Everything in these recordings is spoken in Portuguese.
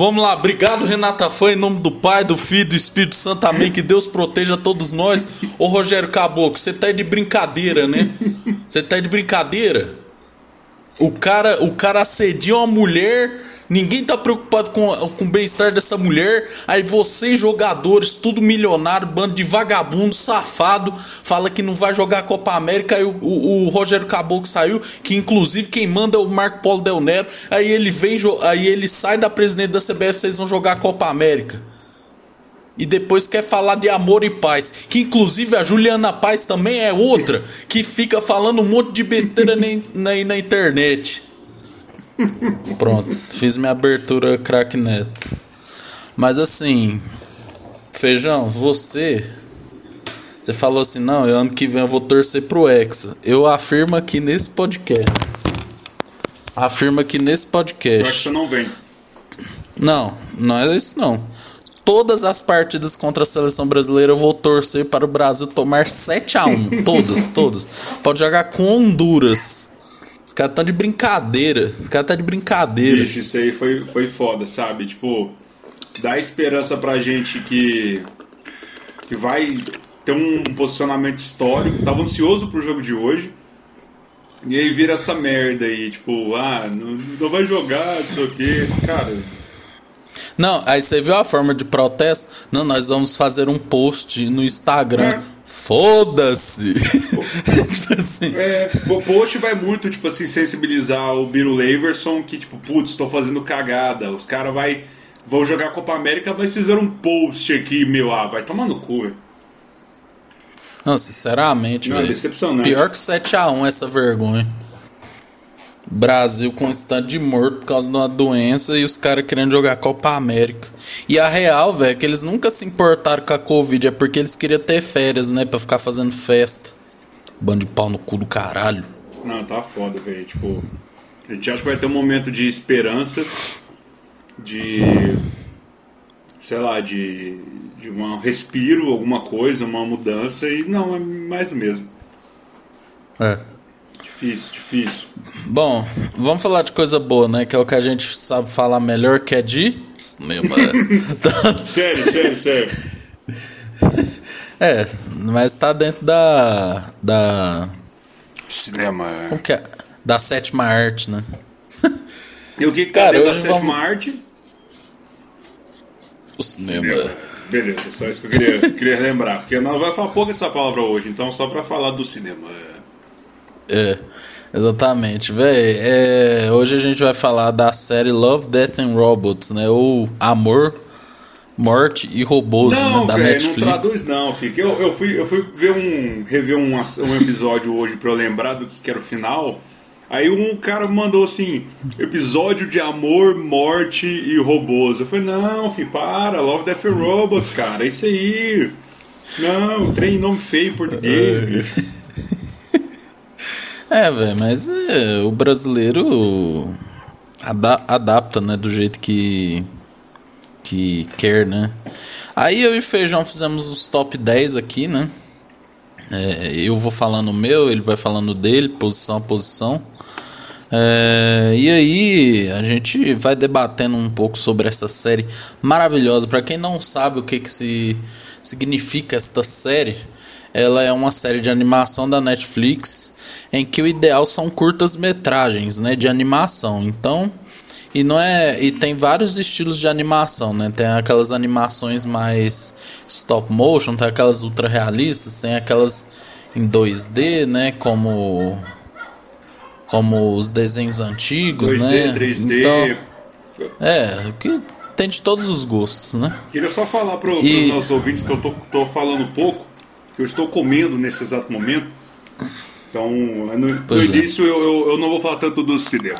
Vamos lá, obrigado Renata Fã, em nome do Pai, do Filho do Espírito Santo, amém. Que Deus proteja todos nós. Ô Rogério Caboclo, você tá aí de brincadeira, né? Você tá aí de brincadeira? O cara, o cara assedia uma mulher, ninguém tá preocupado com, com o bem-estar dessa mulher. Aí vocês, jogadores, tudo milionário, bando de vagabundo, safado, fala que não vai jogar a Copa América. Aí o, o, o Rogério Caboclo saiu, que inclusive quem manda é o Marco Polo Del Nero. Aí ele vem, aí ele sai da presidente da CBF, vocês vão jogar a Copa América e depois quer falar de amor e paz. Que inclusive a Juliana Paz também é outra que fica falando um monte de besteira na, na, na internet. Pronto, fiz minha abertura craque neto. Mas assim, Feijão, você. Você falou assim: não, ano que vem eu vou torcer pro Hexa. Eu afirmo aqui nesse podcast. Afirmo aqui nesse podcast. Eu que você não vem. Não, não é isso não todas as partidas contra a seleção brasileira eu vou torcer para o Brasil tomar 7 a 1 Todas, todas. Pode jogar com Honduras. Os caras estão de brincadeira. Os caras estão de brincadeira. Bicho, isso aí foi, foi foda, sabe? Tipo, dá esperança pra gente que, que vai ter um posicionamento histórico. Tava ansioso pro jogo de hoje. E aí vira essa merda aí, tipo, ah, não, não vai jogar, não sei o quê. Cara não, aí você viu a forma de protesto? Não, nós vamos fazer um post no Instagram. É. Foda-se! tipo assim. É, o post vai muito, tipo assim, sensibilizar o Biro Leverson que, tipo, putz, estou fazendo cagada. Os caras vai, vão jogar a Copa América, mas fizeram um post aqui, meu, ah, vai tomar no cu, Não, sinceramente, velho. Pior que 7x1 essa vergonha. Brasil com um estado de morto por causa de uma doença e os caras querendo jogar Copa América. E a real, velho, é que eles nunca se importaram com a Covid, é porque eles queriam ter férias, né? Pra ficar fazendo festa. Bando de pau no cu do caralho. Não, tá foda, velho. Tipo, a gente acha que vai ter um momento de esperança, de. sei lá, de. de um respiro, alguma coisa, uma mudança, e não, é mais do mesmo. É. Difícil, difícil. Bom, vamos falar de coisa boa, né? Que é o que a gente sabe falar melhor, que é de cinema. sério, sério, sério. É, mas tá dentro da. da. Cinema. O que é? Da sétima arte, né? E o que, que tá Cara, hoje da sétima vamos... arte? O cinema. cinema. Beleza, só isso que eu queria, queria lembrar. Porque nós vai falar pouco essa palavra hoje, então só pra falar do cinema. É, exatamente, velho. É, hoje a gente vai falar da série Love, Death and Robots, né? Ou Amor, Morte e Robôs, não, né? Da véio, Netflix. Não traduz, não, fica. Eu, eu, fui, eu fui ver um. rever um, um episódio hoje pra eu lembrar do que, que era o final. Aí um cara mandou assim: episódio de amor, morte e robôs. Eu falei: não, filho, para, Love, Death and Robots, cara, é isso aí. Não, trem nome feio em português. É, velho, mas é, o brasileiro ada adapta, né, do jeito que que quer, né? Aí eu e Feijão fizemos os top 10 aqui, né? É, eu vou falando o meu, ele vai falando dele, posição a posição. É, e aí a gente vai debatendo um pouco sobre essa série maravilhosa. Para quem não sabe o que, que se significa esta série, ela é uma série de animação da Netflix em que o ideal são curtas metragens, né, de animação. Então, e não é e tem vários estilos de animação, né? Tem aquelas animações mais stop motion, tem aquelas ultra realistas, tem aquelas em 2D, né, como como os desenhos antigos, 2D, né? 3D. Então, é, que tem de todos os gostos, né? Queria só falar para os nossos ouvintes que eu tô, tô falando pouco que eu estou comendo nesse exato momento. Então, no, no é. início eu, eu, eu, não vou falar tanto do cinema.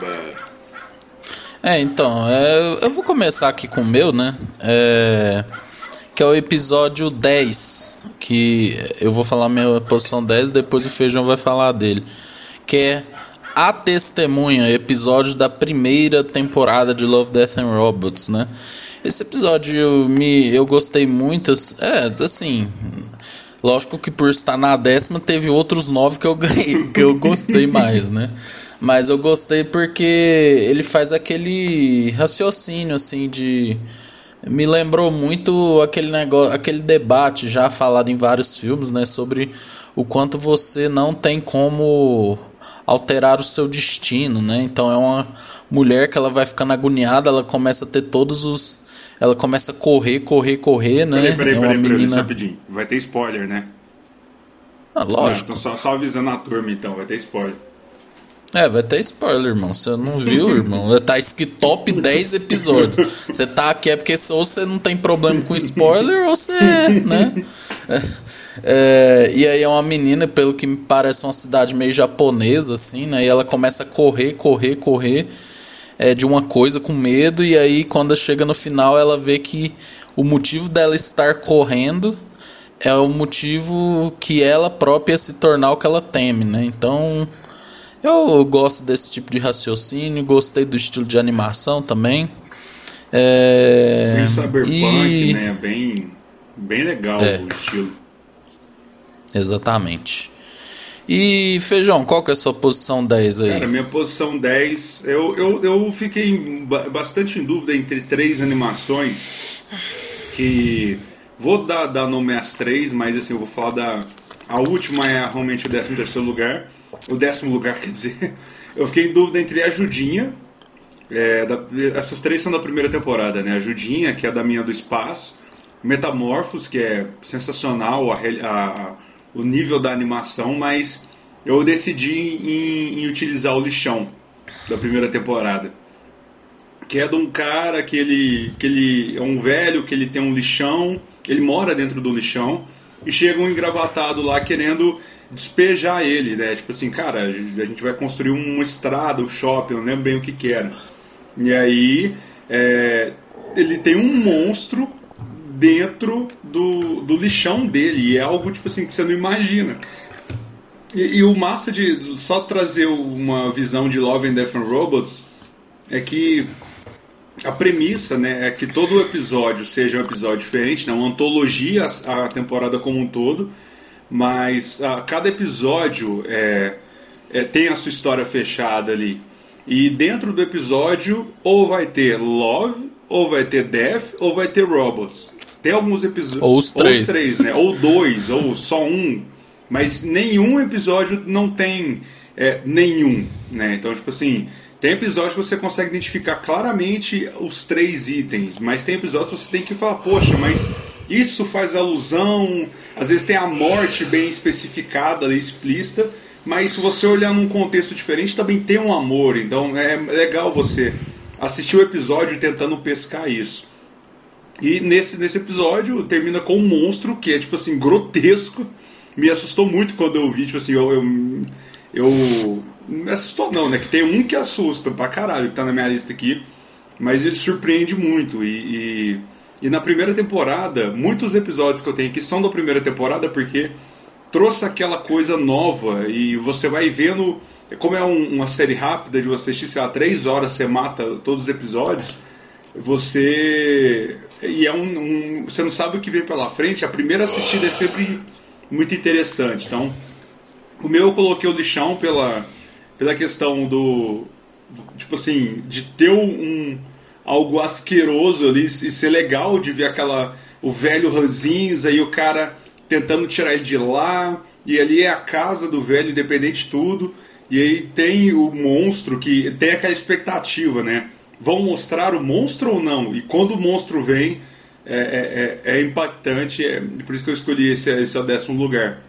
É, então, é, eu vou começar aqui com o meu, né? É, que é o episódio 10. Que eu vou falar minha posição 10 depois o Feijão vai falar dele. Que é A Testemunha, episódio da primeira temporada de Love, Death and Robots, né? Esse episódio me, eu gostei muito. É, assim Lógico que por estar na décima teve outros nove que eu ganhei, que eu gostei mais, né? Mas eu gostei porque ele faz aquele raciocínio assim de me lembrou muito aquele negócio, aquele debate já falado em vários filmes, né, sobre o quanto você não tem como alterar o seu destino, né? Então é uma mulher que ela vai ficando agoniada, ela começa a ter todos os ela começa a correr, correr, correr, né? Peraí, peraí, é uma peraí, peraí, menina rapidinho. Vai ter spoiler, né? Ah, lógico. Então só, só avisando a turma então, vai ter spoiler. É, vai ter spoiler, irmão. Você não viu, irmão? Tá escrito top 10 episódios. Você tá aqui é porque ou você não tem problema com spoiler ou você, né? É, e aí é uma menina, pelo que me parece, uma cidade meio japonesa, assim, né? E ela começa a correr, correr, correr é, de uma coisa com medo. E aí, quando chega no final, ela vê que o motivo dela estar correndo é o motivo que ela própria se tornar o que ela teme, né? Então eu gosto desse tipo de raciocínio, gostei do estilo de animação também. É, Bem cyberpunk, e- né? Bem, bem legal É. o estilo. Exatamente. E Feijão, qual que é a sua posição 10 aí? Cara, minha posição 10, eu, eu, eu fiquei ba- bastante em dúvida entre três animações que vou dar, dar nome às três, mas assim, eu vou falar da. A última é realmente o 13 terceiro lugar. O décimo lugar, quer dizer. Eu fiquei em dúvida entre a Judinha. é, da- essas três são da primeira temporada, né? A Judinha, que é da minha do espaço. Metamorphos, que é sensacional a- a- o nível da animação, mas eu decidi em, em utilizar o lixão da primeira temporada. Que é de um cara que ele, que ele é um velho, que ele tem um lixão, ele mora dentro do lixão, e chega um engravatado lá querendo despejar ele, né? Tipo assim, cara, a gente vai construir uma estrada, um shopping, não lembro bem o que que era. E aí, é, ele tem um monstro dentro do, do lixão dele, e é algo, tipo assim, que você não imagina. E, e o massa de só trazer uma visão de Love and Death and Robots é que a premissa né, é que todo episódio seja um episódio diferente, né, uma antologia a, temporada como um todo, mas a, cada episódio é, é, tem a sua história fechada ali. E dentro do episódio, ou vai ter Love, ou vai ter Death, ou vai ter Robots. Tem alguns episódios. Ou os três. Ou, três, né? ou dois, ou só um. Mas nenhum episódio não tem é, nenhum. Né? Então, tipo assim, tem episódio que você consegue identificar claramente os três itens, mas tem episódios que você tem que falar, poxa, mas isso faz alusão. Às vezes tem a morte bem especificada, explícita, mas se você olhar num contexto diferente, também tem um amor. Então é legal você assistir o episódio tentando pescar isso. E nesse, nesse episódio termina com um monstro que é tipo assim, grotesco. Me assustou muito quando eu vi, tipo assim, eu. eu, eu me assustou não, né? Que tem um que assusta pra caralho, que tá na minha lista aqui. Mas ele surpreende muito. E, e, e na primeira temporada, muitos episódios que eu tenho aqui são da primeira temporada porque trouxe aquela coisa nova e você vai vendo. Como é um- uma série rápida de você assistir, sei lá, três horas, você mata todos os episódios você e é um, um- você não sabe o que vem pela frente a primeira assistida é sempre muito interessante. Então o meu eu coloquei o lixão pela pela questão do, do- tipo assim de ter um algo asqueroso ali e ser legal de ver aquela o velho ranzinza e o cara tentando tirar ele de lá. E ali é a casa do velho independente de tudo. E aí tem o monstro que tem aquela expectativa né vão mostrar o monstro ou não e quando o monstro vem é, é, é- é impactante é por isso que eu escolhi esse, esse décimo lugar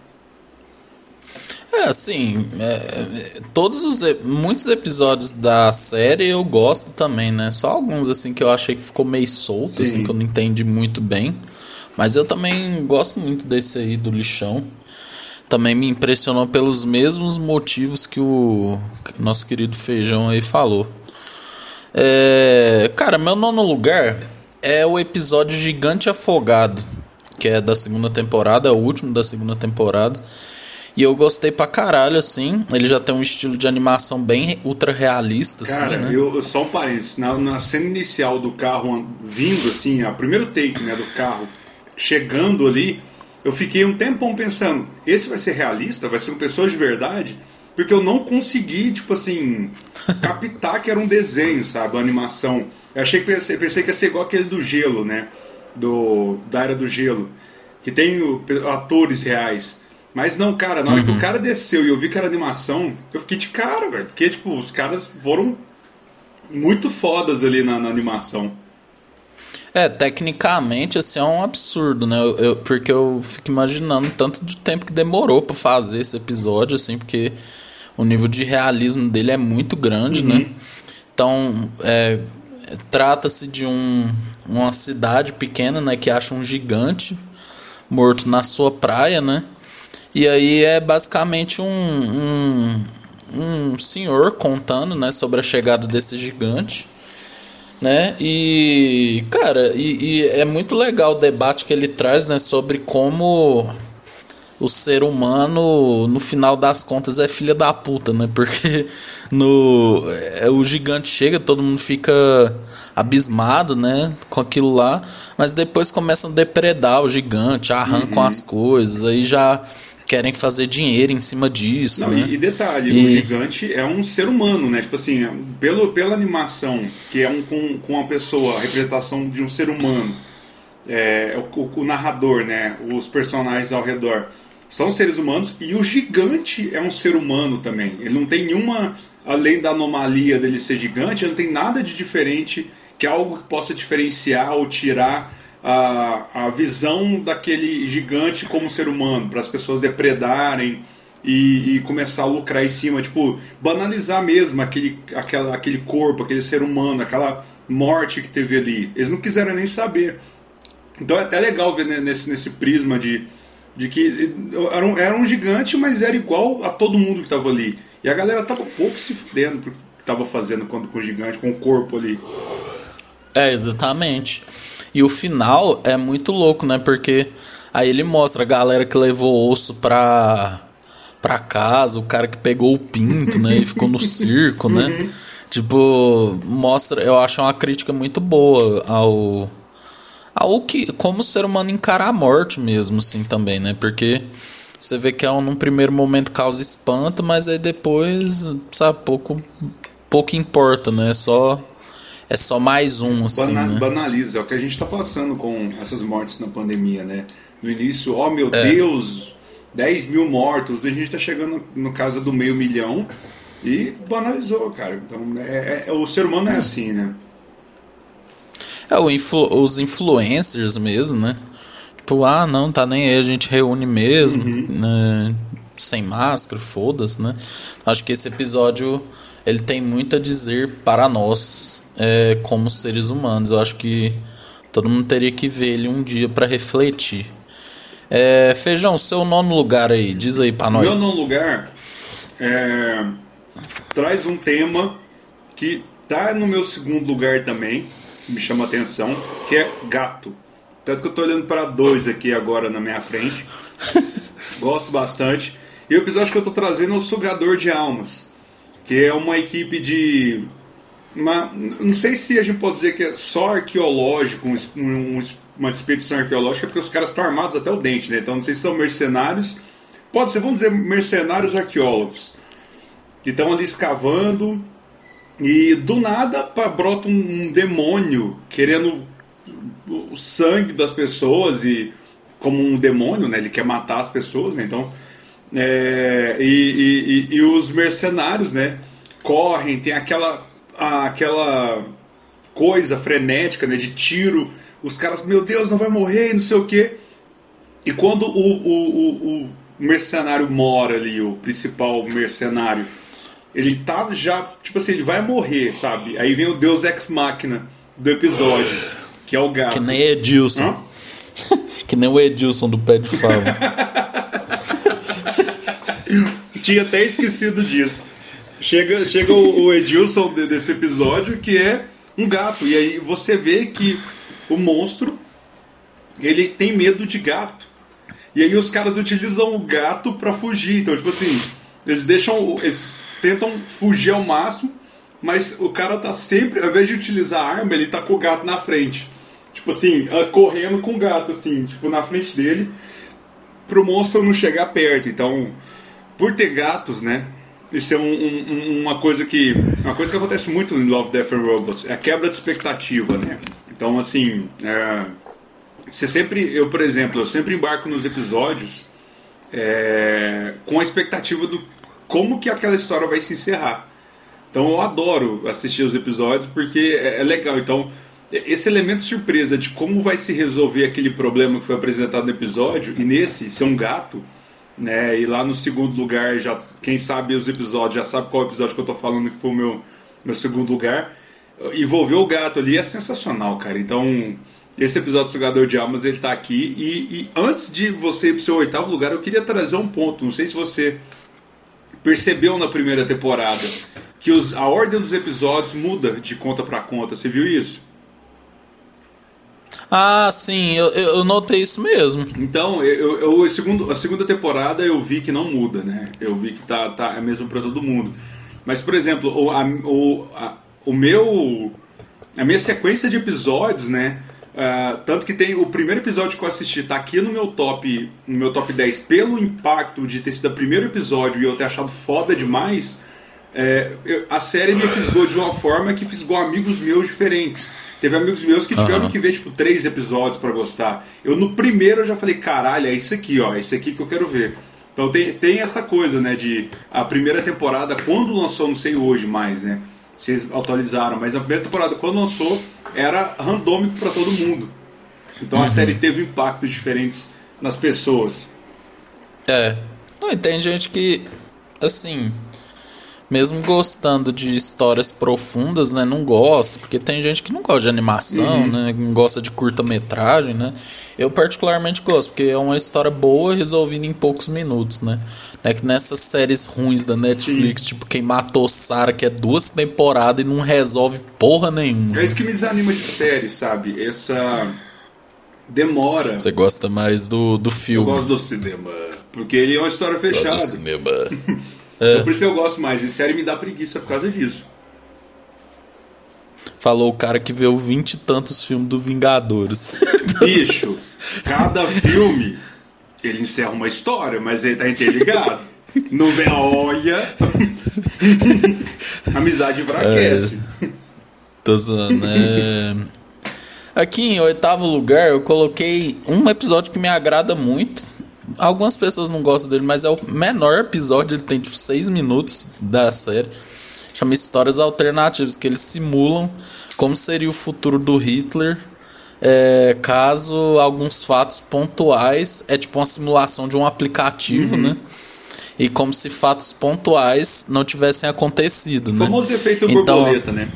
É, assim, é, é, todos os muitos episódios da série eu gosto também, né? Só alguns assim que eu achei que ficou meio solto, Sim. assim que eu não entendi muito bem. Mas eu também gosto muito desse aí do lixão. Também me impressionou pelos mesmos motivos que o nosso querido Feijão aí falou. É, cara, meu nono lugar é o episódio Gigante Afogado, que é da segunda temporada, é o último da segunda temporada. E eu gostei pra caralho, assim. Ele já tem um estilo de animação bem ultra realista, Cara, assim, né? eu, só um parênteses. Na, na cena inicial do carro vindo, assim, a primeiro take né, do carro chegando ali, eu fiquei um tempão pensando, esse vai ser realista? Vai ser uma pessoa de verdade? Porque eu não consegui, tipo assim, captar que era um desenho, sabe? Uma animação. Eu achei que pensei, pensei que ia ser igual aquele do gelo, né? Do, da Era do Gelo. Que tem o, atores reais. Mas não, cara, na hora uhum. que o uhum. cara desceu e eu vi que era animação, eu fiquei de cara, velho. Porque, tipo, os caras foram muito fodas ali na, na animação. É, tecnicamente, assim, é um absurdo, né? Eu, eu, porque eu fico imaginando tanto de tempo que demorou para fazer esse episódio, assim, porque o nível de realismo dele é muito grande, né? uhum. né? Então, é, trata-se de um, uma cidade pequena, né? Que acha um gigante morto na sua praia, né? E aí é basicamente um, um, um senhor contando, né? Sobre a chegada desse gigante né? E, cara, e, e, é muito legal o debate que ele traz, né, sobre como o ser humano, no final das contas, é filha da puta, né? Porque no é, o gigante chega, todo mundo fica abismado, né, com aquilo lá, mas depois começam a depredar o gigante, arrancam uhum. as coisas, aí já querem fazer dinheiro em cima disso. Não, né? e, e, detalhe, e... o gigante é um ser humano, né? Tipo assim, pelo, pela animação, que é um com, com uma pessoa, a representação de um ser humano, é, o, o, narrador, né? Os personagens ao redor são seres humanos e o gigante é um ser humano também. Ele não tem nenhuma, além da anomalia dele ser gigante, ele não tem nada de diferente que algo que possa diferenciar ou tirar a, a visão daquele gigante como ser humano, para as pessoas depredarem e, e, começar a lucrar em cima, tipo, banalizar mesmo aquele, aquela, aquele corpo, aquele ser humano, aquela morte que teve ali. Eles não quiseram nem saber. Então é até legal ver nesse, nesse prisma de, de que era um, era um gigante, mas era igual a todo mundo que estava ali. E a galera tava pouco se fudendo pro que estava fazendo com, com o gigante, com o corpo ali. É, exatamente. E o final é muito louco, né? Porque aí ele mostra a galera que levou osso pra, pra casa, o cara que pegou o pinto, né? E ficou no circo, né? Uhum. Tipo, mostra, eu acho uma crítica muito boa ao. ao que. como o ser humano encara a morte mesmo, assim, também, né? Porque. Você vê que é um, num primeiro momento causa espanto, mas aí depois, sabe, pouco, pouco importa, né? É só é só mais um, assim. Bana né? Banaliza, é o que a gente está passando com essas mortes na pandemia, né? No início, ó oh, meu é. Deus, 10 mil mortos, a gente está chegando no caso do meio milhão e banalizou, cara. Então, é, é o ser humano é assim, né? É, influ os influencers mesmo, né? Tipo, ah, não, tá nem aí, a gente reúne mesmo, uhum. né? Sem máscara, foda-se, né? Acho que esse episódio ele tem muito a dizer para nós é, como seres humanos. Eu acho que todo mundo teria que ver ele um dia para refletir. É, Feijão, seu nono lugar aí, diz aí para nós. Meu nono lugar é, traz um tema que tá no meu segundo lugar também, que me chama atenção, que é gato. Tanto que eu tô olhando para dois aqui agora na minha frente. Gosto bastante. E o episódio que eu tô trazendo é o Sugador de Almas que é uma equipe de. Uma, não sei se a gente pode dizer que é só arqueológico, um, um, uma expedição arqueológica, porque os caras estão armados até o dente, né? Então não sei se são mercenários. Pode ser, vamos dizer, mercenários arqueólogos. Que estão ali escavando e do nada brota um, um demônio querendo o sangue das pessoas e como um demônio, né? Ele quer matar as pessoas, né? Então é, e, e, e, os mercenários, né? Correm, tem aquela, aquela coisa frenética, né? De tiro. Os caras, meu Deus, não vai morrer, não sei o quê. E quando o, o, o, o mercenário mora ali, o principal mercenário, ele tá já, tipo assim, ele vai morrer, sabe? Aí vem o Deus Ex Machina do episódio, que é o gato. Que nem Edilson. que nem o Edilson do Pé de Fava. Tinha até esquecido disso. Chega, chega o, o Edilson desse episódio que é um gato. E aí você vê que o monstro ele tem medo de gato. E aí os caras utilizam o gato para fugir. Então, tipo assim, eles deixam. Eles tentam fugir ao máximo, mas o cara tá sempre, ao invés de utilizar a arma, ele tá com o gato na frente. Tipo assim, correndo com o gato, assim, tipo, na frente dele. pro monstro não chegar perto. Então, por ter gatos, né? Isso é um, um, uma coisa que uma coisa que acontece muito em Love, Death and Robots é a quebra de expectativa, né? Então, assim, é, você sempre, eu por exemplo, eu sempre embarco nos episódios é, com a expectativa do como que aquela história vai se encerrar. Então, eu adoro assistir os episódios porque é, é legal. Então, esse elemento surpresa de como vai se resolver aquele problema que foi apresentado no episódio e nesse ser um gato né? E lá no segundo lugar, já quem sabe os episódios já sabe qual episódio que eu tô falando que foi o meu, meu segundo lugar. Envolver o gato ali é sensacional, cara. Então, esse episódio do Sugador de Almas ele tá aqui. E, e antes de você ir pro seu oitavo lugar, eu queria trazer um ponto. Não sei se você percebeu na primeira temporada que os, a ordem dos episódios muda de conta para conta. Você viu isso? Ah, sim, eu, eu notei isso mesmo. Então, eu, eu, segundo, a segunda temporada eu vi que não muda, né? Eu vi que tá, tá é mesmo para todo mundo. Mas, por exemplo, o, a, o, a, o meu. A minha sequência de episódios, né? Uh, tanto que tem o primeiro episódio que eu assisti, tá aqui no meu top, no meu top 10, pelo impacto de ter sido o primeiro episódio e eu ter achado foda demais. É, eu, a série me fisgou de uma forma que fisgou amigos meus diferentes. Teve amigos meus que tiveram uhum. que ver, tipo, três episódios para gostar. Eu, no primeiro, eu já falei, caralho, é isso aqui, ó, é isso aqui que eu quero ver. Então tem, tem essa coisa, né, de a primeira temporada, quando lançou, não sei hoje mais, né, eles atualizaram, mas a primeira temporada, quando lançou, era randômico para todo mundo. Então uhum. a série teve impactos diferentes nas pessoas. É. Não, e tem gente que, assim, mesmo gostando de histórias profundas, né, não gosta, porque tem gente que não gosta de animação, uhum. né, não gosta de curta-metragem, né? Eu particularmente gosto, porque é uma história boa resolvida em poucos minutos, né? É que nessas séries ruins da Netflix, Sim. tipo Quem Matou Sarah, que é duas temporadas e não resolve porra nenhuma. É isso que me desanima de série, sabe? Essa demora. Você gosta mais do, do filme? Eu gosto do cinema, porque ele é uma história fechada. Gosto do cinema. É. Então por isso eu gosto mais. E série me dá preguiça por causa disso. Falou o cara que viu vinte e tantos filmes do Vingadores. Bicho, cada filme ele encerra uma história, mas ele tá interligado. Não vem, olha. Amizade enfraquece. É, tô zoando, é... Aqui em oitavo lugar eu coloquei um episódio que me agrada muito, Algumas pessoas não gostam dele, mas é o menor episódio. Ele tem tipo 6 minutos da série. Chama Histórias Alternativas, que eles simulam como seria o futuro do Hitler. É, caso alguns fatos pontuais é tipo uma simulação de um aplicativo, uhum. né? E como se fatos pontuais não tivessem acontecido, né? Famoso efeito então, borboleta, né?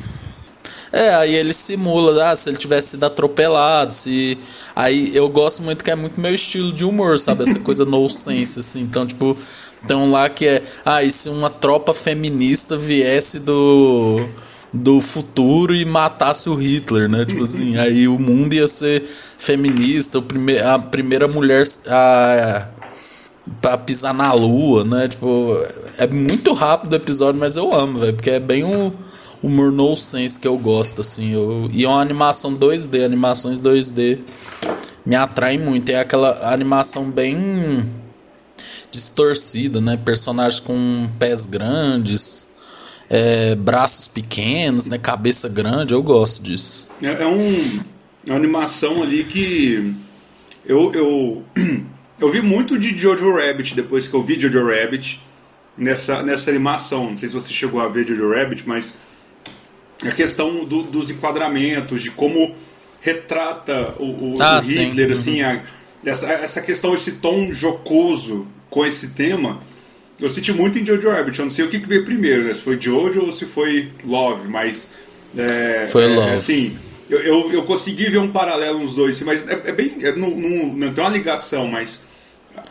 É, aí ele simula, ah, se ele tivesse sido atropelado, se. Aí eu gosto muito que é muito meu estilo de humor, sabe? Essa coisa no sense, assim. Então, tipo, tem um lá que é. Ah, e se uma tropa feminista viesse do do futuro e matasse o Hitler, né? Tipo assim, aí o mundo ia ser feminista, o prime a primeira mulher a, pra pisar na lua, né? Tipo, é muito rápido o episódio, mas eu amo, velho, porque é bem o humor no sense que eu gosto, assim. Eu, e é uma animação 2D, animações 2D me atraem muito. É aquela animação bem distorcida, né? Personagens com pés grandes, é, braços pequenos, né? Cabeça grande, eu gosto disso. É, é, um, é uma animação ali que eu, eu, eu vi muito de Jojo Rabbit depois que eu vi Jojo Rabbit nessa, nessa animação. Não sei se você chegou a ver Jojo Rabbit, mas a questão do, dos enquadramentos, de como retrata o, o, ah, o Hitler, assim, a, essa, essa questão, esse tom jocoso com esse tema, eu senti muito em Jojo Rabbit. Eu não sei o que, que veio primeiro, né? se foi Jojo ou se foi Love, mas. É, foi é, Love. Assim, eu, eu, eu, consegui ver um paralelo nos dois, mas é, é bem. É, não, não, não tem uma ligação, mas.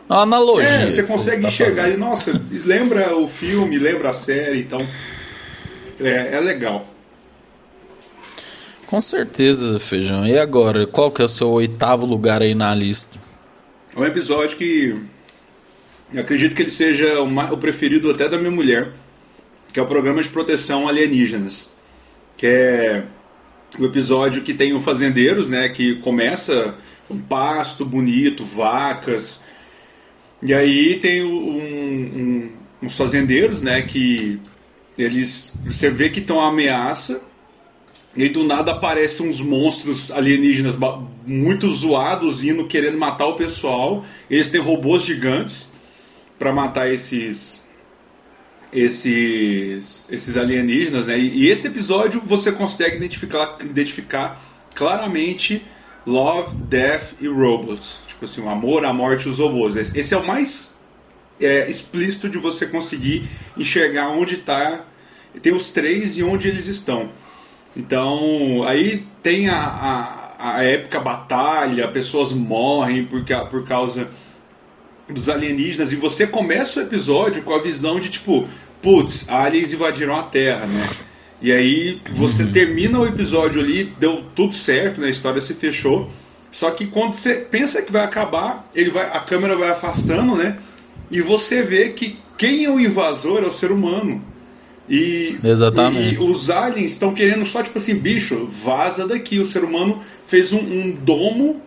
Uma analogia. É, você consegue você enxergar e, nossa, lembra o filme, lembra a série, então. É, é legal. Com certeza, Feijão. E agora, qual que é o seu oitavo lugar aí na lista? É um episódio que eu acredito que ele seja o preferido até da minha mulher, que é o programa de proteção alienígenas, que é o episódio que tem o fazendeiros, né, que começa um pasto bonito, vacas, E aí tem um, um, uns fazendeiros, né, que eles você vê que estão ameaça e do nada aparecem uns monstros alienígenas muito zoados indo querendo matar o pessoal. Eles têm robôs gigantes para matar esses esses esses alienígenas, né? E, e, esse episódio você consegue identificar identificar claramente Love, Death e Robots. Tipo assim, o amor, a morte e os robôs. Esse é o mais é, explícito de você conseguir enxergar onde está. Tem os três e onde eles estão. Então, aí tem a, a, a épica batalha, pessoas morrem por, por causa dos alienígenas, e você começa o episódio com a visão de tipo, putz, aliens invadiram a Terra, né? E aí você uhum. termina o episódio ali, deu tudo certo, né? A história se fechou. Só que quando você pensa que vai acabar, ele vai, a câmera vai afastando, né? E você vê que quem é o invasor é o ser humano. E, Exatamente. E, os aliens estão querendo só, tipo assim, bicho, vaza daqui. O ser humano fez um, um domo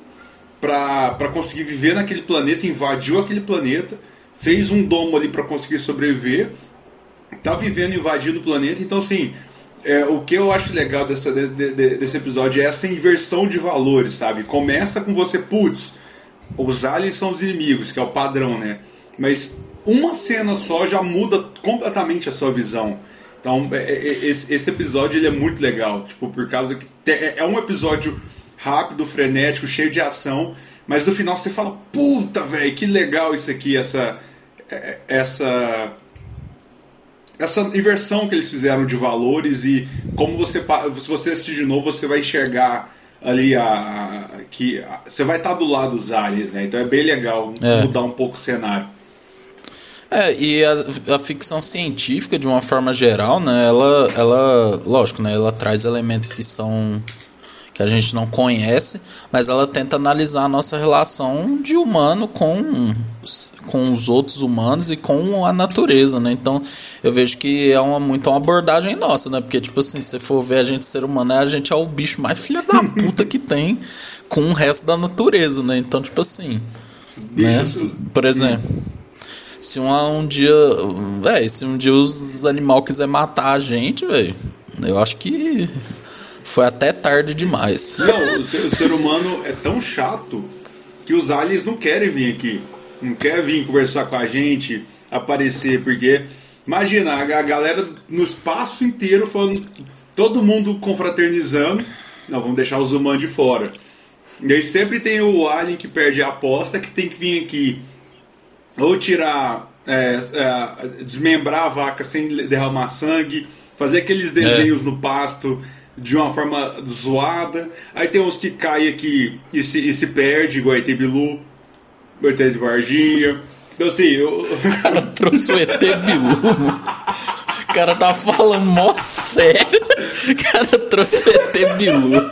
para conseguir viver naquele planeta, invadiu aquele planeta, fez um domo ali para conseguir sobreviver, tá vivendo invadindo o planeta. Então, assim, é, o que eu acho legal dessa, de, de, desse episódio é essa inversão de valores, sabe? Começa com você, putz, os aliens são os inimigos, que é o padrão, né? Mas uma cena só já muda completamente a sua visão. Então, é, é, é, esse, episódio ele é muito legal, tipo, por causa que é um episódio rápido, frenético, cheio de ação, mas no final você fala, puta, velho, que legal isso aqui, essa essa essa inversão que eles fizeram de valores e como você se você assistir de novo, você vai enxergar ali a, a que a, você vai estar do lado dos aliens, né? Então é bem legal é. mudar um pouco o cenário. É, e a, a, ficção científica, de uma forma geral, né, ela, ela, lógico, né, ela traz elementos que são que a gente não conhece, mas ela tenta analisar a nossa relação de humano com, com os outros humanos e com a natureza, né? Então, eu vejo que é uma muito uma abordagem nossa, né? Porque tipo assim, se for ver a gente ser humano, a gente é o bicho mais filha da puta que tem com o resto da natureza, né? Então, tipo assim, né? Por exemplo, se um, um dia. Véi, se um dia os animais quiser matar a gente, velho. Eu acho que foi até tarde demais. Não, o ser, o ser, humano é tão chato que os aliens não querem vir aqui. Não quer vir conversar com a gente, aparecer, porque. Imagina, a galera no espaço inteiro falando. Todo mundo confraternizando. Não, vamos deixar os humanos de fora. E aí sempre tem o alien que perde a aposta que tem que vir aqui ou tirar, é, é, desmembrar a vaca sem derramar sangue, fazer aqueles desenhos é. no pasto de uma forma zoada. Aí tem uns que caem aqui e se, e se perde, igual a ET Bilu, o ET de Varginha. Então assim, eu... O cara trouxe o ET Bilu. O cara tá falando mó sério. O cara trouxe o ET Bilu.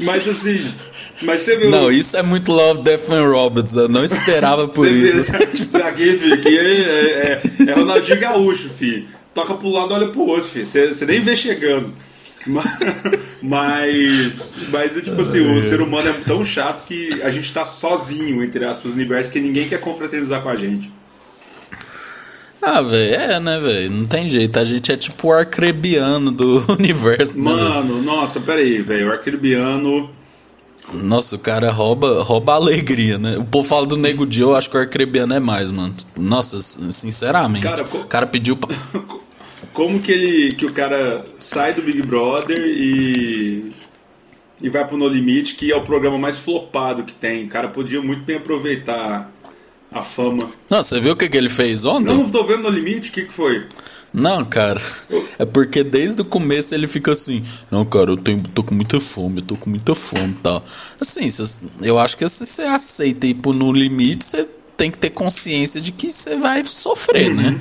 Mas assim, mas você viu. Não, isso é muito Love, Death and Robots. Eu não esperava por isso. Aqui, filho, aqui é, é, é, Ronaldinho Gaúcho, filho. Toca pro lado, olha pro outro, filho. Você, você nem vê chegando. Mas, mas tipo assim, o ser humano é tão chato que a gente tá sozinho, entre aspas, no universo, que ninguém quer confraternizar com a gente. Ah, velho, é, né, velho? Não tem jeito. A gente é tipo o arcrebiano do universo, né, Mano, né, nossa, peraí, velho. O arcrebiano. Nossa, o cara rouba, rouba alegria, né? O povo fala do Nego Dia, eu acho que o arcrebiano é mais, mano. Nossa, sinceramente. Cara, o cara pediu pra... Como que ele. que o cara sai do Big Brother e. e vai pro No Limite, que é o programa mais flopado que tem. O cara podia muito bem aproveitar a fama. Não, você viu o que, que ele fez ontem? Não, tô vendo No Limite, o que, que foi? Não, cara. É porque desde o começo ele fica assim: Não, cara, eu tenho, tô com muita fome, eu tô com muita fome e tal. Assim, eu acho que se você aceita ir pro no limite, você tem que ter consciência de que você vai sofrer, né? uhum. né?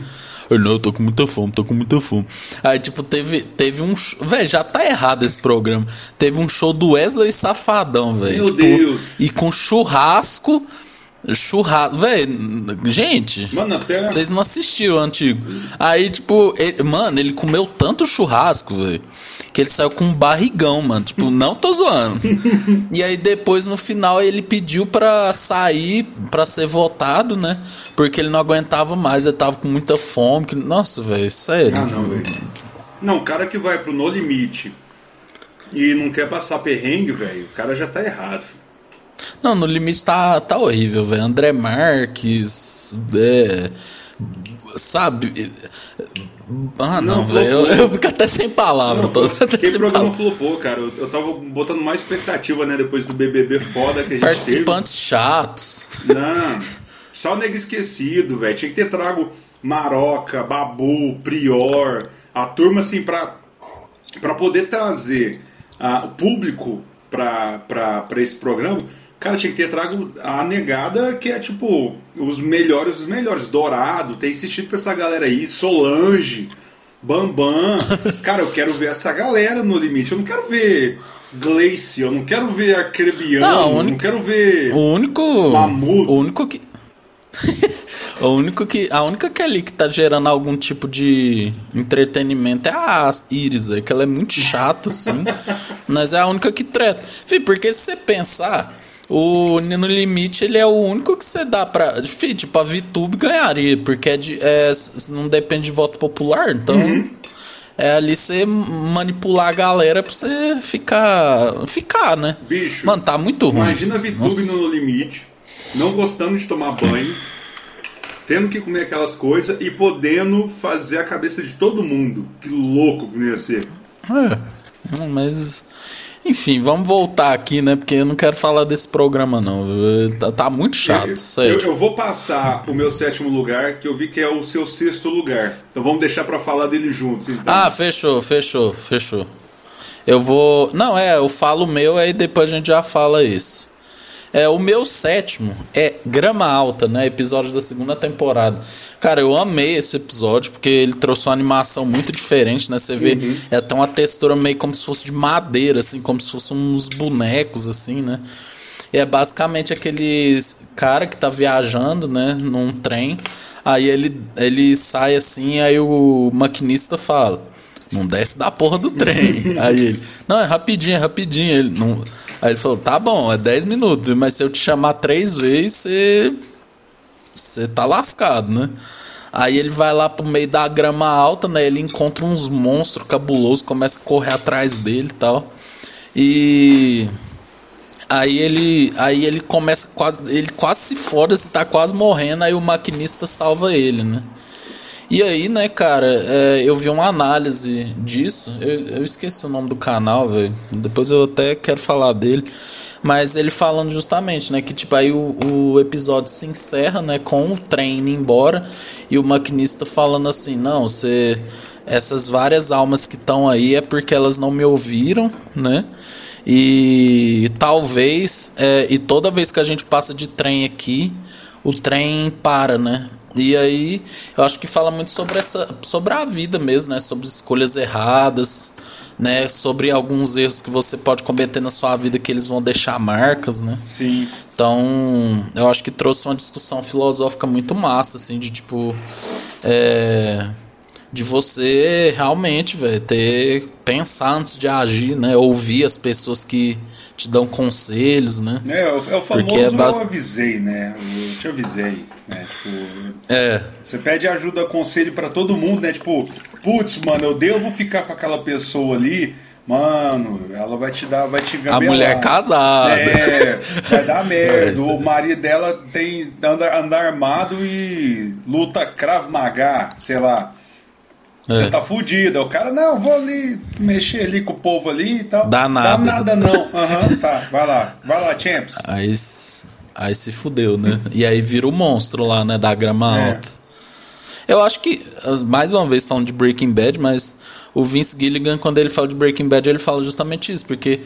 Eu não, eu tô com muita fome, tô com muita fome. Aí, tipo, teve, teve um. Velho, já tá errado esse programa. Teve um show do Wesley Safadão, velho. Meu tipo, Deus. E com churrasco Churrasco. Véi, gente. Vocês não assistiram o antigo. Aí, tipo, ele- mano, ele comeu tanto churrasco, velho. Que ele saiu com um barrigão, mano. Tipo, não tô zoando. e aí depois, no final, ele pediu pra sair, pra ser votado, né? Porque ele não aguentava mais, ele tava com muita fome. que- Nossa, velho, sério. Ah, não, velho. Não, o cara que vai pro No Limite e não quer passar perrengue, velho, o cara já tá errado. filho. Não, no limite tá, tá horrível, velho. André Marques, é, sabe? Ah, não, Não, velho. Eu, eu fico até sem palavras. Não, tô até sem programa palavras. flopou, cara. Eu, eu tava botando mais expectativa, né, depois do BBB foda que a gente Participantes chatos. teve. Não, só nego esquecido, velho. Tinha que ter trago Maroca, Babu, Prior, a turma, assim, pra, pra poder trazer ah, o público pra esse programa. Cara, tinha que ter trago a negada que é tipo os melhores dos melhores. Dourado, tem insistido pra essa galera aí, Solange, Bambam. Cara, eu quero ver essa galera no limite. Eu não quero ver Gleice, eu não quero ver Arcrebiano, Não, o eu não quero ver. O único. Mamuto. O único que. o único que. A única que é ali que tá gerando algum tipo de entretenimento é a Iris, é que ela é muito chata, assim. mas é a única que treta. Fih, porque se você pensar. O No Limite, ele é o único que você dá pra. Fih, tipo, a VTube ganharia, porque é de, é, não depende de voto popular, então. É ali você manipular a galera pra você ficar. Ficar, né? Bicho, Mano, tá muito ruim. Imagina a VTube Nossa. no limite, não gostando de tomar banho, tendo que comer aquelas coisas e podendo fazer a cabeça de todo mundo. Que louco que não ia ser. É, mas. Enfim, vamos voltar aqui, né? Porque eu não quero falar desse programa, não. Tá, tá muito chato, eu, sério. eu, eu vou passar o meu sétimo lugar, que eu vi que é o seu sexto lugar. Então vamos deixar pra falar dele juntos. Então. Ah, fechou, fechou, fechou. Eu vou. Não, é, eu falo o meu, aí depois a gente já fala isso. É, o meu sétimo é Grama Alta, né? Episódio da segunda temporada. Cara, eu amei esse episódio, porque ele trouxe uma animação muito diferente, né? Você vê, é até uma textura meio como se fosse de madeira, assim, como se fossem uns bonecos, assim, né? E é basicamente aquele cara que tá viajando, né, num trem. Aí ele, ele sai assim, aí o maquinista fala: Não desce da porra do trem. aí ele: Não, é rapidinho, é rapidinho. Ele, não... Aí ele falou: Tá bom, é 10 minutos, mas se eu te chamar três vezes, você. Você tá lascado, né? Aí ele vai lá pro meio da grama alta, né? Ele encontra uns monstros cabulosos, começa a correr atrás dele e tal. E. Aí ele, aí ele começa quase, ele quase se foda, se tá quase morrendo, aí o maquinista salva ele, né? E aí, né, cara, é, eu vi uma análise disso, eu, eu esqueci o nome do canal, velho, depois eu até quero falar dele, mas ele falando justamente, né, que tipo, aí o, o episódio se encerra, né, com o trem indo embora e o maquinista falando assim, não, você, essas várias almas que estão aí é porque elas não me ouviram, né, e talvez, é, e toda vez que a gente passa de trem aqui, o trem para, né? E aí, eu acho que fala muito sobre essa, sobre a vida mesmo, né? Sobre escolhas erradas, né? Sobre alguns erros que você pode cometer na sua vida que eles vão deixar marcas, né? Sim. Então, eu acho que trouxe uma discussão filosófica muito massa, assim, de tipo. É, de você realmente, velho, ter. Pensar antes de agir, né? Ouvir as pessoas que te dão conselhos, né? É, é o, é famoso Porque é bas- eu avisei, né? Eu te avisei, né? Tipo, É. Você pede ajuda, conselho pra todo mundo, né? Tipo, putz, mano, eu devo ficar com aquela pessoa ali. Mano, ela vai te dar, vai te A gabelar. mulher casada. É, vai dar merda. Essa. O marido dela tem anda, anda armado e luta Krav Maga, sei lá. Você É. tá fudido. O cara, não, vou ali mexer ali com o povo ali e tal. Dá nada. Dá nada não. Aham, tá, vai lá. Vai lá, Champs. Aí, aí se fudeu, né? E aí vira o monstro lá, né? Da grama É. alta. Eu acho que, mais uma vez falando de Breaking Bad, mas o Vince Gilligan, quando ele fala de Breaking Bad, ele fala justamente isso, porque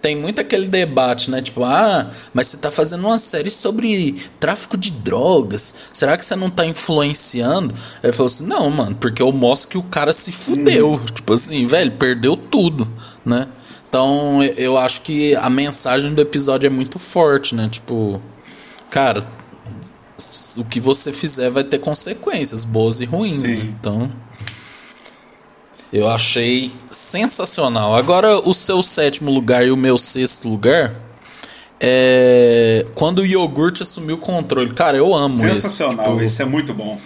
tem muito aquele debate, né? Tipo, ah, mas você tá fazendo uma série sobre tráfico de drogas, será que você não tá influenciando? Aí ele falou assim: não, mano, porque eu mostro que o cara se fudeu. Tipo assim, velho, perdeu tudo, né? Então eu acho que a mensagem do episódio é muito forte, né? Tipo, cara, o que você fizer vai ter consequências, boas e ruins, né? Então. Eu achei sensacional. Agora, o seu sétimo lugar e o meu sexto lugar. É. Quando o iogurte assumiu o controle. Cara, eu amo Sensacional, esse. Sensacional, tipo, isso é muito bom.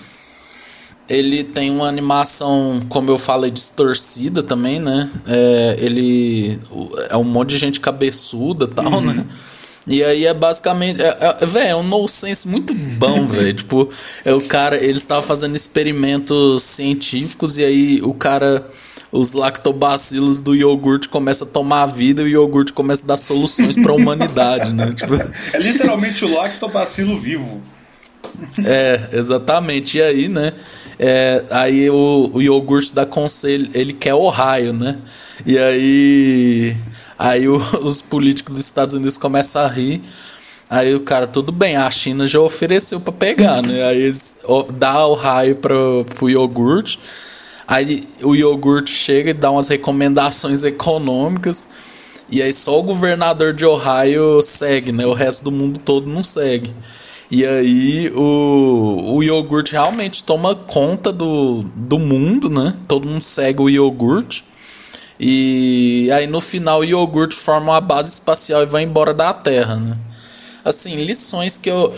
Ele tem uma animação, como eu falei, distorcida também, né? É, ele é um monte de gente cabeçuda e tal, uhum. né? E aí é basicamente. É, é, véio, é um nonsense muito bom, velho. tipo, é o cara. Eles estavam fazendo experimentos científicos e aí o cara. Os lactobacilos do iogurte começam a tomar a vida e o iogurte começa a dar soluções para a humanidade, né? Tipo... É literalmente o lactobacilo vivo. É, exatamente. E aí, né? É, aí o, o iogurte da conselho, ele quer Ohio, né? E aí, aí o, os políticos dos Estados Unidos começam a rir. Aí o cara, tudo bem, a China já ofereceu para pegar, né? Aí eles dá o raio pro, pro iogurte. Aí o iogurte chega e dá umas recomendações econômicas. E aí só o governador de Ohio segue, né? O resto do mundo todo não segue. E aí o, o iogurte realmente toma conta do, do mundo, né? Todo mundo segue o iogurte. E aí no final o iogurte forma uma base espacial e vai embora da Terra, né? Assim, lições que eu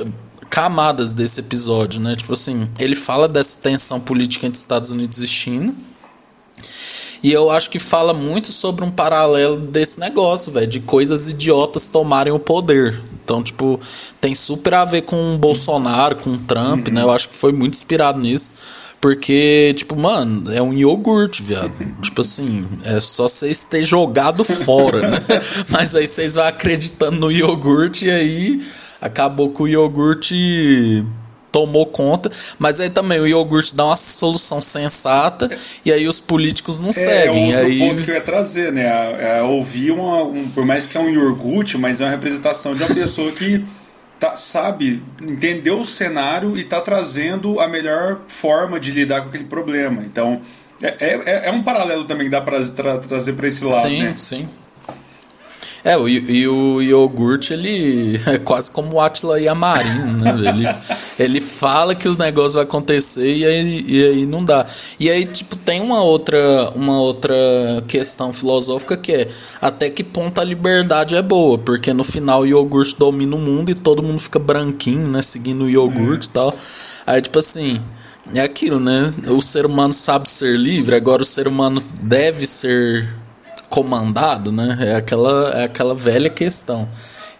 camadas desse episódio, né? Tipo assim, ele fala dessa tensão política entre Estados Unidos e China. E eu acho que fala muito sobre um paralelo desse negócio, velho, de coisas idiotas tomarem o poder. Então, tipo, tem super a ver com o Bolsonaro, com o Trump, uhum. né? Eu acho que foi muito inspirado nisso. Porque, tipo, mano, é um iogurte, viado. tipo assim, é só vocês ter jogado fora, né? Mas aí vocês vão acreditando no iogurte e aí acabou com o iogurte tomou conta, mas aí também o iogurte dá uma solução sensata e aí os políticos não é, seguem. É aí... ponto que eu ia trazer, né? É, é ouvir uma, um, por mais que é um iogurte, mas é uma representação de uma pessoa que tá, sabe, entendeu o cenário e está trazendo a melhor forma de lidar com aquele problema. Então, é, é, é um paralelo também que dá para tra trazer para esse lado. Sim, né? sim. É, o, e o iogurte, ele é quase como o Atila Yamarin, né? Ele, ele fala que os negócios vão acontecer e aí, e aí não dá. E aí, tipo, tem uma outra, uma outra questão filosófica que é até que ponto a liberdade é boa, porque no final o iogurte domina o mundo e todo mundo fica branquinho, né? Seguindo o iogurte e tal. Aí, tipo assim, é aquilo, né? O ser humano sabe ser livre, agora o ser humano deve ser comandado, né? É aquela, é aquela velha questão.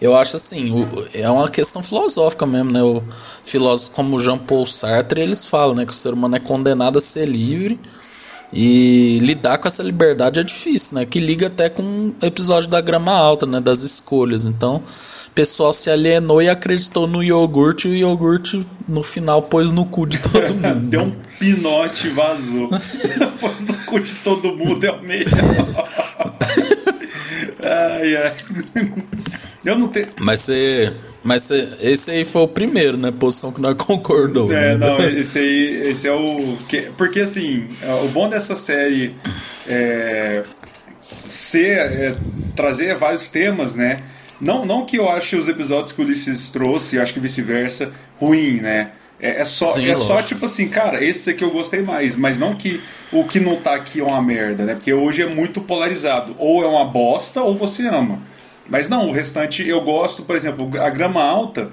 Eu acho assim, o, é uma questão filosófica mesmo, né? O filósofo como Jean Paul Sartre, eles falam, né, que o ser humano é condenado a ser livre e lidar com essa liberdade é difícil, né? Que liga até com o episódio da grama alta, né? Das escolhas. Então, o pessoal se alienou e acreditou no iogurte e o iogurte no final pôs no cu de todo mundo. Deu um pinote e vazou. pôs no cu de todo mundo, é o melhor. Ai, ai. Eu não tenho. Mas você. Mas esse aí foi o primeiro, né? Posição que nós concordou. É, né? não, esse aí esse é o. Porque assim, o bom dessa série é ser. É, trazer vários temas, né? Não, não que eu ache os episódios que o Ulisses trouxe, acho que vice-versa, ruim, né? É, é só, Sim, é só tipo assim, cara, esse aqui eu gostei mais, mas não que o que não tá aqui é uma merda, né? Porque hoje é muito polarizado. Ou é uma bosta ou você ama. Mas não, o restante eu gosto, por exemplo, a Grama Alta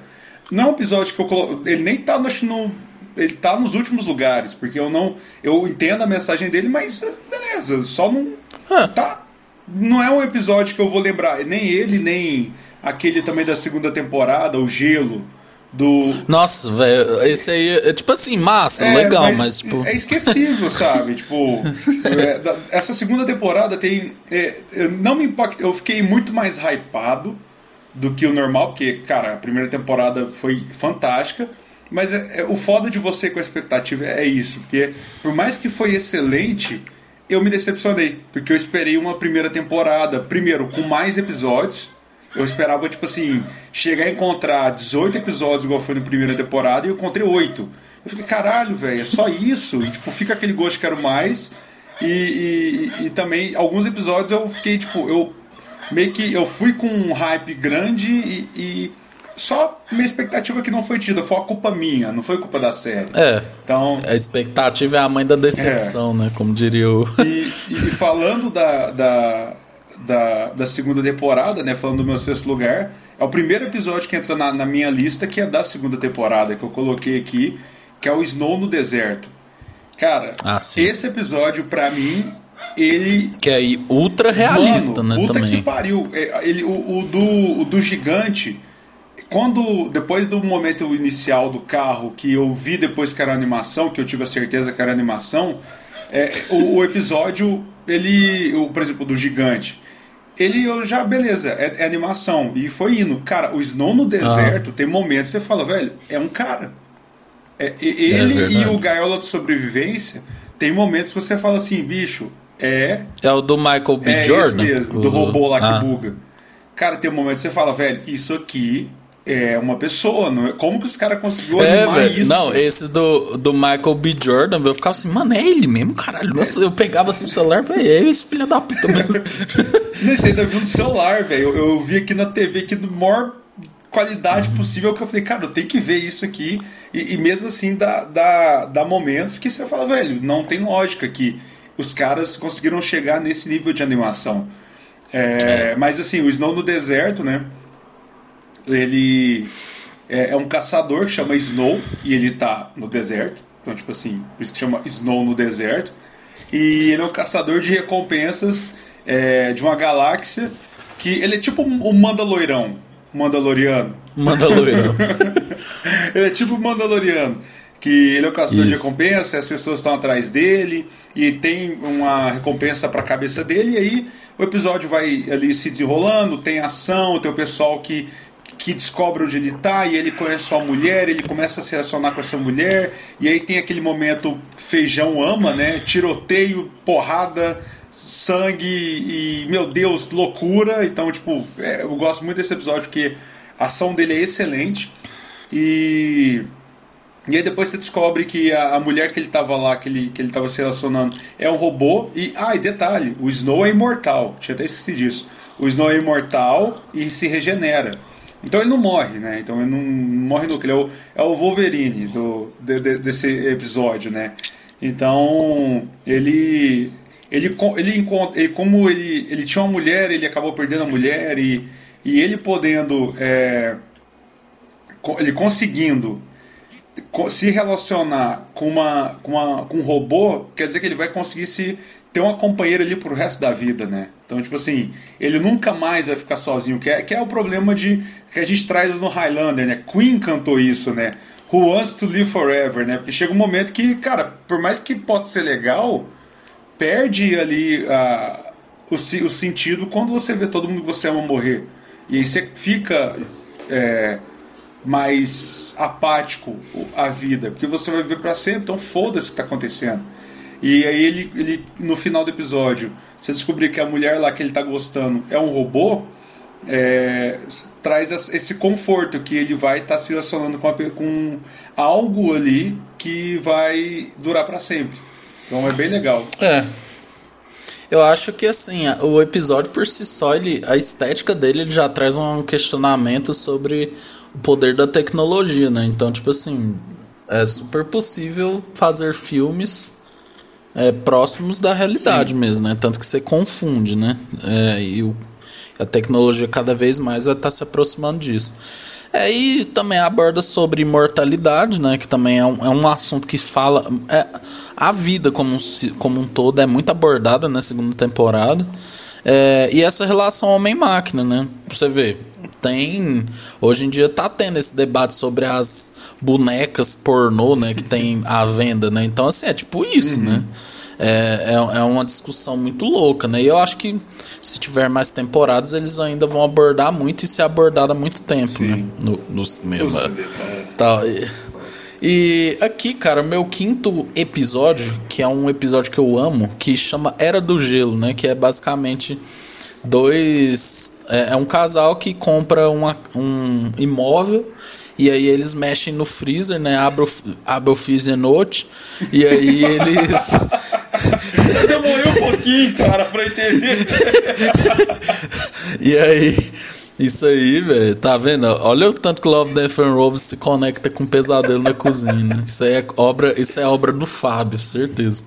não é um episódio que eu coloco. Ele nem tá no, no. Ele tá nos últimos lugares, porque eu não. Eu entendo a mensagem dele, mas beleza, só não. Ah. Tá. Não é um episódio que eu vou lembrar. Nem ele, nem aquele também da segunda temporada, o Gelo do. Nossa, velho, esse aí é tipo assim, massa, é, legal, mas, mas, tipo. É esquecível, sabe? tipo, é, essa segunda temporada tem. É, não me impacta. Eu fiquei muito mais hypado do que o normal, porque, cara, a primeira temporada foi fantástica. Mas é, é, o foda de você com a expectativa é isso, porque por mais que foi excelente, eu me decepcionei, porque eu esperei uma primeira temporada, primeiro, com mais episódios, eu esperava, tipo assim, chegar a encontrar 18 episódios igual foi na primeira temporada e eu encontrei 8. Eu fiquei, caralho, velho, é só isso. E, tipo, fica aquele gosto que quero mais. E, e, e, também, alguns episódios eu fiquei, tipo, eu meio que eu fui com um hype grande e, e só minha expectativa que não foi tida, foi a culpa minha, não foi culpa da série. É. Então, a expectativa é a mãe da decepção, é. né? Como diria o. E, e falando da, da, da, da, segunda temporada, né? Falando do meu sexto lugar, é o primeiro episódio que entra na, na minha lista, que é da segunda temporada, que eu coloquei aqui, que é o Snow no Deserto. Cara, ah, esse episódio, para mim, ele. Que é ultra realista, Mano, né? Puta também. que pariu. É, ele, o, o, do, o do gigante quando depois do momento inicial do carro que eu vi depois que era animação que eu tive a certeza que era animação é, o, o, episódio ele o, por exemplo do gigante ele eu já beleza é, é, animação e foi indo cara o Snow no deserto ah. tem momentos que você fala velho é um cara é, ele é e o Gaiola de sobrevivência tem momentos que você fala assim bicho é é o do Michael B. É Jordan mesmo, do robô lá ah. que buga cara tem um momento que você fala velho isso aqui é uma pessoa, não é? Como que os caras conseguiram é, animar velho, isso? Não, esse do, do Michael B. Jordan, eu ficava assim, mano, é ele mesmo, caralho. Nossa, eu pegava assim o celular, velho, é esse filho da puta mesmo. Nesse ainda viu no celular, velho. Eu, eu, vi aqui na TV aqui do maior qualidade uhum. possível que eu falei, cara, eu tenho que ver isso aqui. E, e, mesmo assim dá, dá, dá momentos que você fala, velho, não tem lógica que os caras conseguiram chegar nesse nível de animação. É, é. Mas assim, o Snow no deserto, né? Ele é, é, um caçador que chama Snow e ele tá no deserto. Então, tipo assim, por isso que chama Snow no deserto. E ele é um caçador de recompensas é, de uma galáxia que ele é tipo o Mandaloirão, Mandaloriano. Mandaloriano. ele é tipo o Mandaloriano. Que ele é o caçador Isso. de recompensa, as pessoas estão atrás dele e tem uma recompensa para a cabeça dele. E aí o episódio vai ali se desenrolando, tem ação, tem o pessoal que que descobre onde ele está e ele conhece sua mulher, ele começa a se relacionar com essa mulher, e aí tem aquele momento feijão ama, né? Tiroteio, porrada, sangue e, meu Deus, loucura. Então, tipo, é, eu gosto muito desse episódio porque a ação dele é excelente. E. E aí depois você descobre que a, a mulher que ele estava lá, que ele, que ele tava se relacionando, é um robô. E, ah, e detalhe, o Snow é imortal. Tinha até esquecido disso. O Snow é imortal e se regenera. Então ele não morre, né? Então ele não morre nunca. Ele é o, é o Wolverine do, de, de, desse episódio, né? Então ele ele ele encontra ele, como ele, ele tinha uma mulher, ele acabou perdendo a mulher e, e ele podendo é, ele conseguindo se relacionar com uma, com uma com um robô, quer dizer que ele vai conseguir se ter uma companheira ali pro resto da vida, né? Então, tipo assim, ele nunca mais vai ficar sozinho, que é, que é o problema de que a gente traz no Highlander, né? Queen cantou isso, né? Who wants to live forever, né? Porque chega um momento que, cara, por mais que pode ser legal, perde ali uh, o, o sentido quando você vê todo mundo que você ama morrer. E aí você fica é, mais apático à vida, porque você vai viver para sempre, então foda-se o que está acontecendo. E aí ele, ele no final do episódio, você descobrir que a mulher lá que ele tá gostando é um robô, é, traz esse conforto que ele vai estar tá se relacionando com, a, com algo ali que vai durar para sempre. Então é bem legal. É. Eu acho que assim, o episódio por si só, ele, a estética dele ele já traz um questionamento sobre o poder da tecnologia, né? Então, tipo assim, é super possível fazer filmes é, próximos da realidade Sim. mesmo, né? Tanto que você confunde, né? É, e o, a tecnologia cada vez mais vai estar tá se aproximando disso. É, e também aborda sobre imortalidade, né? Que também é um, é um assunto que fala. É, a vida como, como um todo é muito abordada na segunda temporada. É, e essa relação homem-máquina, né? Você vê, tem. Hoje em dia tá tendo esse debate sobre as bonecas pornô, né? Que tem à venda, né? Então, assim, é tipo isso, uhum. né? É, é, é uma discussão muito louca, né? E eu acho que se tiver mais temporadas, eles ainda vão abordar muito e ser abordado há muito tempo, né? Sim. né? No, no cinema. No cinema. É. Tá, e, e aqui, cara, meu quinto episódio, que é um episódio que eu amo, que chama Era do Gelo, né? Que é basicamente dois. É, é um casal que compra uma, um imóvel E aí eles mexem no freezer, né? Abre o, abre o freezer note. E aí eles. Eu demorei um pouquinho, cara, pra entender. e aí, isso aí, velho, tá vendo? Olha o tanto que Love, Death and Robots se conecta com Pesadelo na Cozinha. Isso aí é obra, isso é obra do Fábio, certeza.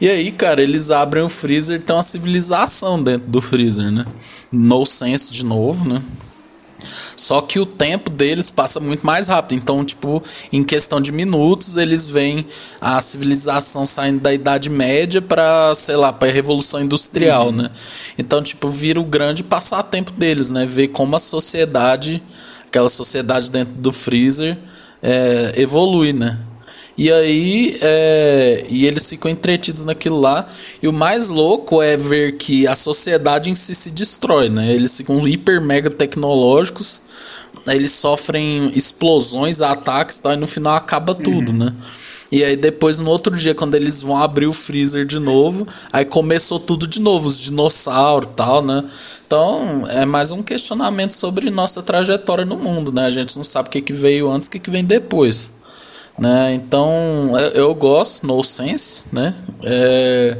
E aí, cara, eles abrem o freezer e tem uma civilização dentro do freezer, né? No sense de novo, né? Só que o tempo deles passa muito mais rápido. Então, tipo, em questão de minutos, eles veem a civilização saindo da Idade Média para, sei lá, para a Revolução Industrial, uhum. né? Então, tipo, vira o grande passatempo deles, né? Ver como a sociedade, aquela sociedade dentro do freezer, é, evolui, né? E aí, é, e eles ficam entretidos naquilo lá. E o mais louco é ver que a sociedade em si se destrói, né? Eles ficam hiper mega tecnológicos, eles sofrem explosões, ataques e tal, e no final acaba tudo, uhum. né? E aí depois, no outro dia, quando eles vão abrir o freezer de novo, aí começou tudo de novo, os dinossauros e tal, né? Então, é mais um questionamento sobre nossa trajetória no mundo, né? A gente não sabe o que, que veio antes e o que, que vem depois. Né? Então eu gosto, no sense, né? É,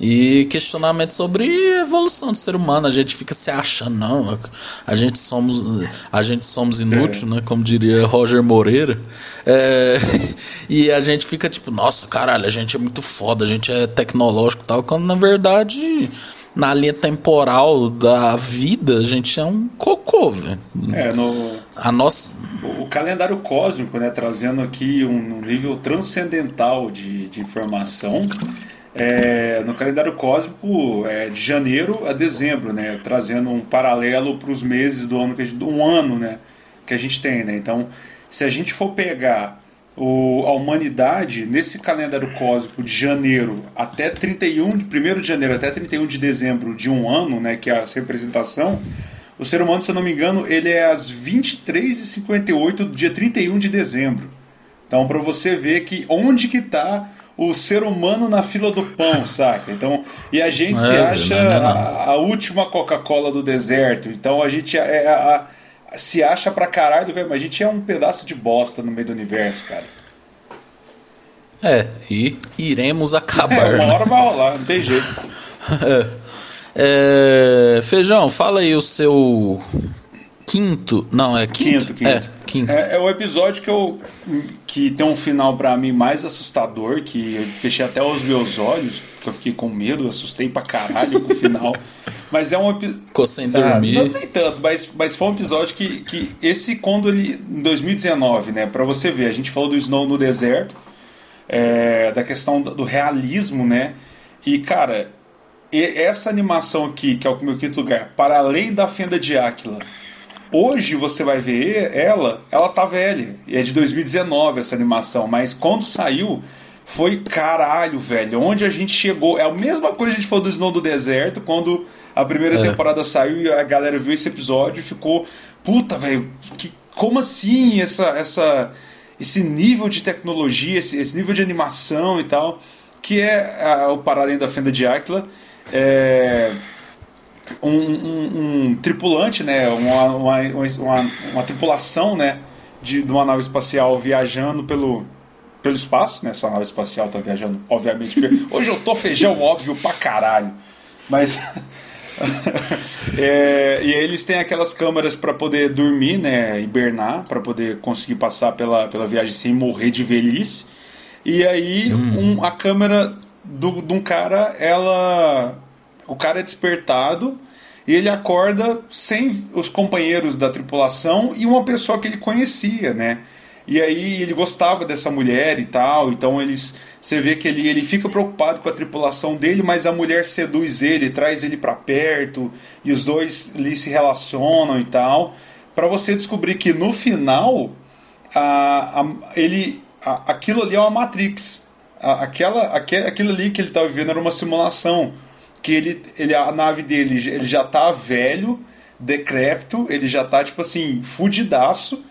e questionamento sobre evolução do ser humano. A gente fica se achando, não, a gente somos, a gente somos inútil, é. né? Como diria Roger Moreira. É, e a gente fica tipo, nossa, caralho, a gente é muito foda, a gente é tecnológico e tal, quando na verdade na linha temporal da vida, a gente é um cocô, velho. É, no. A nossa. O, calendário cósmico, né? Trazendo aqui um, um nível transcendental de, de informação. É, no calendário cósmico é de janeiro a dezembro, né? Trazendo um paralelo para os meses do ano que a gente, um ano, né? Que a gente tem, né? Então, se a gente for pegar o, a humanidade, nesse calendário cósmico de janeiro até 31, de 1 de janeiro até 31 de dezembro de um ano, né, que é a representação, o ser humano, se eu não me engano, ele é às 23h58 do dia 31 de dezembro. Então, para você ver que onde que está o ser humano na fila do pão, saca? Então, e a gente é, se acha não, não. A, a, última Coca-Cola do deserto. Então, a gente é, é a, se acha pra caralho, velho, mas a gente é um pedaço de bosta no meio do universo, cara. É, e iremos acabar. É, uma hora vai rolar, não tem jeito. é. É, Feijão, fala aí o seu quinto. Não, é quinto? Quinto, quinto. É, quinto. É, é o episódio que eu. que tem um final para mim mais assustador, que eu fechei até os meus olhos, que eu fiquei com medo, assustei pra caralho com o final. Mas é um episódio. Ficou sem dormir. Ah, não nem tanto, mas, mas foi um episódio que, que esse quando ele. Em 2019, né? Pra você ver, a gente falou do Snow no deserto, é, da questão do realismo, né? E, cara, essa animação aqui, que é o meu quinto lugar, para além da fenda de Áquila Hoje você vai ver ela, ela tá velha. E é de 2019 essa animação, mas quando saiu foi caralho, velho. Onde a gente chegou. É a mesma coisa que a gente falou do Snow do Deserto, quando a primeira é. temporada saiu e a galera viu esse episódio e ficou. Puta, velho, que, como assim essa, essa, esse nível de tecnologia, esse, esse nível de animação e tal, que é a, o Paralém da Fenda de Áquila. É um, um, um tripulante, né, uma, uma, uma, uma, tripulação né, de, de uma nave espacial viajando pelo, pelo espaço, né? Sua nave espacial está viajando, obviamente. Hoje eu tô feijão óbvio pra caralho. Mas. é, e eles têm aquelas câmeras para poder dormir, né? Hibernar, para poder conseguir passar pela, pela viagem sem morrer de velhice. E aí hum. um, a câmera do, de um cara, ela o cara é despertado e ele acorda sem os companheiros da tripulação e uma pessoa que ele conhecia, né? E aí ele gostava dessa mulher e tal, então eles você vê que ele, ele fica preocupado com a tripulação dele, mas a mulher seduz ele, traz ele para perto e os dois ali se relacionam e tal, para você descobrir que no final a, a, ele a, aquilo ali é uma Matrix. A, aquela, aquilo ali que ele estava vivendo era uma simulação que ele, ele a nave dele ele já tá velho, decrépito, ele já tá tipo assim, fudidaço,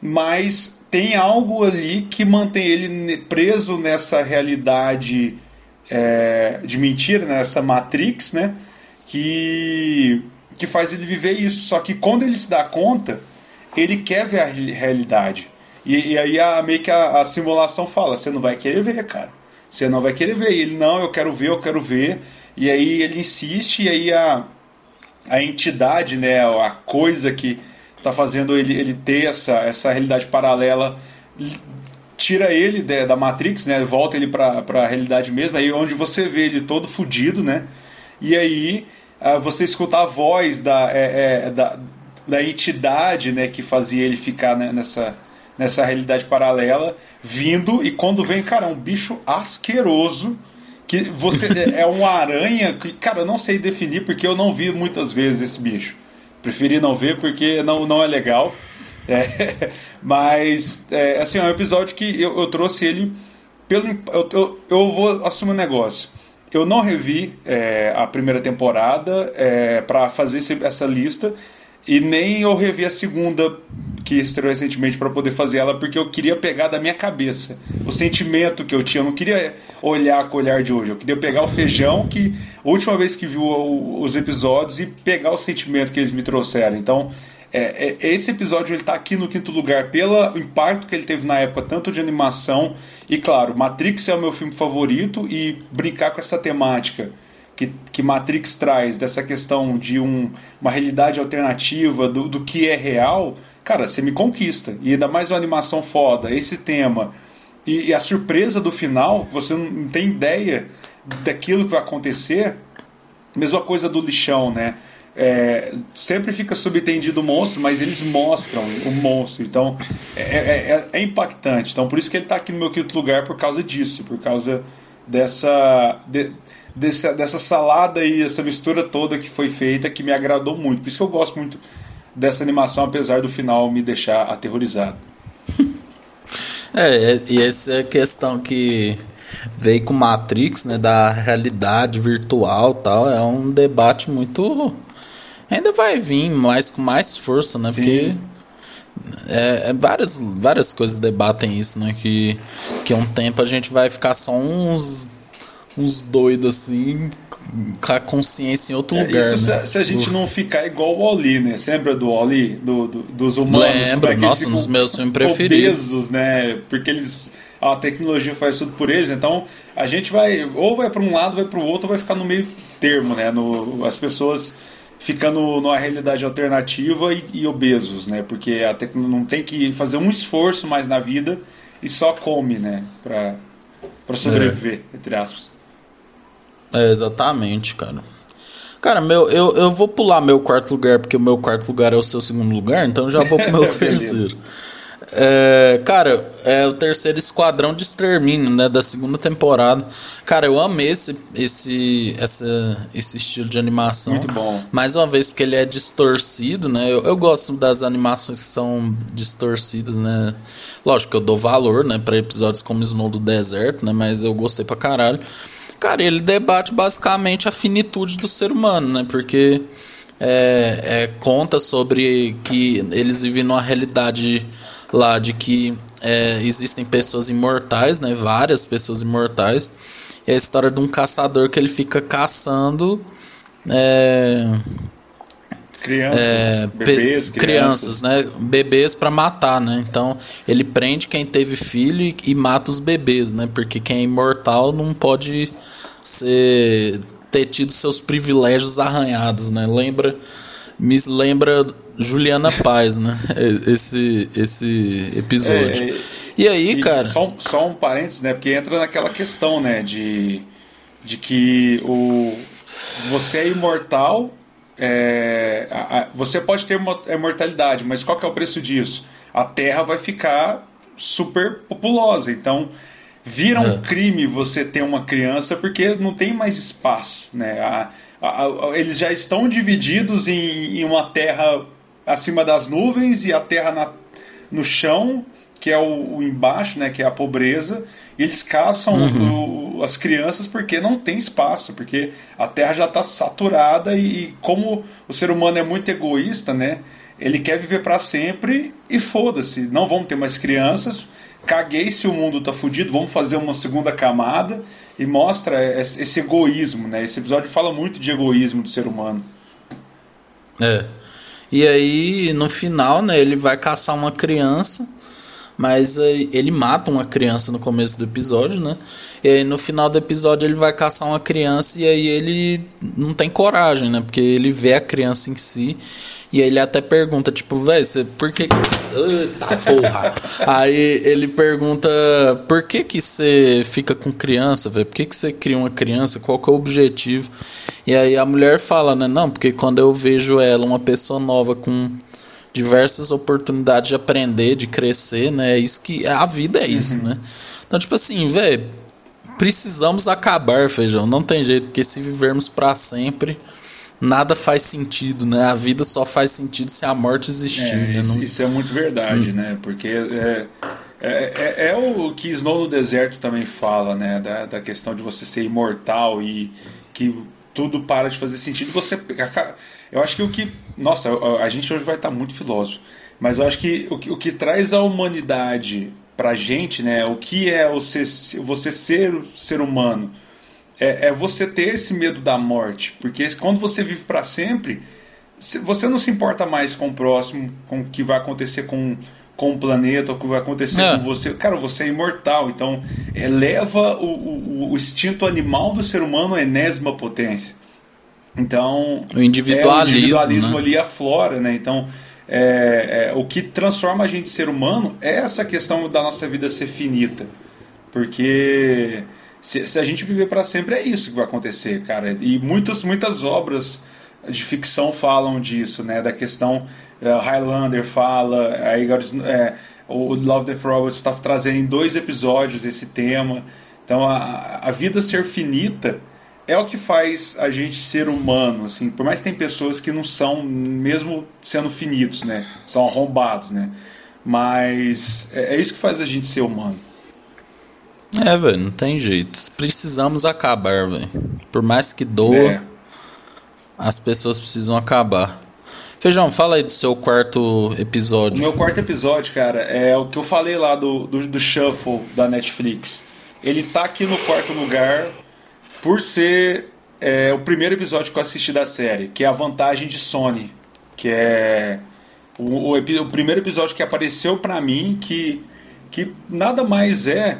mas tem algo ali que mantém ele preso nessa realidade é, de mentira, nessa Matrix, né? Que, que faz ele viver isso. Só que quando ele se dá conta, ele quer ver a realidade. E, e aí a, meio que a, a simulação fala: você não vai querer ver, cara. Você não vai querer ver. E ele, não, eu quero ver, eu quero ver. E aí ele insiste, e aí a, a entidade, né, a coisa que está fazendo ele, ele ter essa, essa realidade paralela tira ele da Matrix, né? Volta ele para a realidade mesmo, aí onde você vê ele todo fudido, né? E aí uh, você escuta a voz da, é, é, da, da entidade, né? Que fazia ele ficar né, nessa, nessa realidade paralela, vindo e quando vem, cara, é um bicho asqueroso que você é, é uma aranha que, cara, eu não sei definir porque eu não vi muitas vezes esse bicho. Preferi não ver porque não, não é legal. É, mas, é, assim, é um episódio que eu, eu trouxe ele pelo. Eu, eu, eu, vou assumir um negócio. Eu não revi é, a primeira temporada é, para fazer esse, essa lista e nem eu revi a segunda que estreou recentemente para poder fazer ela porque eu queria pegar da minha cabeça o sentimento que eu tinha. Eu não queria olhar com o olhar de hoje. Eu queria pegar o feijão que última vez que viu os episódios e pegar o sentimento que eles me trouxeram. Então é, é, esse episódio ele tá aqui no quinto lugar pelo impacto que ele teve na época, tanto de animação e, claro, Matrix é o meu filme favorito e brincar com essa temática que, que Matrix traz, dessa questão de um, uma realidade alternativa do, do que é real, cara, você me conquista. E ainda mais uma animação foda, esse tema. E, e a surpresa do final, você não tem ideia daquilo que vai acontecer. Mesma coisa do lixão, né? É, sempre fica subentendido o monstro, mas eles mostram o monstro. Então é, é, é, é impactante. Então por isso que ele está aqui no meu quinto lugar por causa disso, por causa dessa, de, dessa, dessa salada e essa mistura toda que foi feita que me agradou muito. Por isso que eu gosto muito dessa animação, apesar do final me deixar aterrorizado. É, e essa é a questão que veio com Matrix, né, da realidade virtual tal, é um debate muito ainda vai vir mais com mais força, né? Sim. Porque é, é, várias, várias coisas debatem isso, né? Que, que um tempo a gente vai ficar só uns, uns doidos assim, com a consciência em outro é, lugar. Isso né? se, se, a gente não ficar igual o Oli, né? Você lembra do Oli? Do, do, dos humanos? Lembro, é nossa, dos meus filmes preferidos. Obesos, né? Porque eles. A tecnologia faz tudo por eles, então a gente vai. Ou vai para um lado, vai para o outro, ou vai ficar no meio termo, né? No, as pessoas ficando numa realidade alternativa e, e obesos, né? Porque a tecnologia não tem que fazer um esforço mais na vida e só come, né? Pra, pra sobreviver, é. entre aspas. É, exatamente, cara. Cara, meu, eu, eu vou pular meu quarto lugar, porque o meu quarto lugar é o seu segundo lugar, então já vou pro meu terceiro. É, cara, é o terceiro esquadrão de extermínio, né, da segunda temporada. Cara, eu amei esse, esse, essa, esse estilo de animação. Muito bom. Mais uma vez, porque ele é distorcido, né? Eu, eu gosto das animações que são distorcidas, né? Lógico que eu dou valor, né, para episódios como Snow do Deserto, né? Mas eu gostei pra caralho. Cara, ele debate basicamente a finitude do ser humano, né? Porque é, é, conta sobre que eles vivem numa realidade lá de que é, existem pessoas imortais, né? Várias pessoas imortais. E a história de um caçador que ele fica caçando. É, crianças, é, bebês, crianças, né? Bebês para matar, né? Então ele prende quem teve filho e, e, mata os bebês, né? Porque quem é imortal não pode ser ter tido seus privilégios arranhados, né? Lembra, me lembra Juliana Paz, né? Esse, esse episódio. É, e aí, e cara. Só, só um parênteses, né? Porque entra naquela questão, né? De, de que o, você é imortal. É, a, a, você pode ter uma imortalidade, mas qual que é o preço disso? A Terra vai ficar super populosa. Então, vira um é. crime você ter uma criança porque não tem mais espaço, né? A, eles já estão divididos em, em, uma terra acima das nuvens e a terra na, no chão, que é o, o, embaixo, né? Que é a pobreza. Eles caçam uhum. o, as crianças porque não tem espaço, porque a terra já está saturada e, e como o ser humano é muito egoísta, né? Ele quer viver para sempre e foda-se, não vamos ter mais crianças caguei se o mundo tá fudido, vamos fazer uma segunda camada e mostra esse egoísmo, né? Esse episódio fala muito de egoísmo do ser humano. É. E aí, no final, né, ele vai caçar uma criança mas ele mata uma criança no começo do episódio, né? E aí no final do episódio ele vai caçar uma criança e aí ele não tem coragem, né? Porque ele vê a criança em si e aí ele até pergunta, tipo, velho, você por que. Eita porra! aí ele pergunta por que que você fica com criança, velho? Por que que você cria uma criança? Qual que é o objetivo? E aí a mulher fala, né? Não, porque quando eu vejo ela, uma pessoa nova com diversas oportunidades de aprender, de crescer, né? É isso que a vida é isso, uhum. né? Então, tipo assim, velho, precisamos acabar, feijão. Não tem jeito, porque se vivermos para sempre, nada faz sentido, né? A vida só faz sentido se a morte existir. É, né? isso, isso, é muito verdade, hum. né? Porque é, é, é, é, o que Snow no Deserto também fala, né? Da, da questão de você ser imortal e que tudo para de fazer sentido. Você eu acho que o que. Nossa, a gente hoje vai estar muito filósofo. Mas eu acho que o que, o que traz a humanidade pra gente, né? O que é você, você ser ser humano? É, é você ter esse medo da morte. Porque quando você vive para sempre, você não se importa mais com o próximo, com o que vai acontecer com, com o planeta, o que vai acontecer é. com você. Cara, você é imortal. Então, eleva o, o, o instinto animal do ser humano à enésima potência. Então, o individualismo, é, o individualismo né? ali aflora, né? Então, é, é, o que transforma a gente ser humano é essa questão da nossa vida ser finita. Porque se, se a gente viver para sempre, é isso que vai acontecer, cara. E muitas, muitas obras de ficção falam disso, né? Da questão. Uh, Highlander fala, aí, é, o Love the Robots está trazendo em dois episódios esse tema. Então, a, a vida ser finita é o que faz a gente ser humano, assim, por mais que tem pessoas que não são, mesmo sendo finitos, né, são arrombados, né, mas é, é isso que faz a gente ser humano. É, velho, não tem jeito. Precisamos acabar, velho. Por mais que doa, é. as pessoas precisam acabar. Feijão, fala aí do seu quarto episódio. O meu quarto episódio, cara, é o que eu falei lá do, do, do Shuffle da Netflix. Ele tá aqui no quarto lugar por ser é, o primeiro episódio que eu assisti da série, que é a vantagem de Sony, que é o, o, o primeiro episódio que apareceu para mim que, que nada mais é.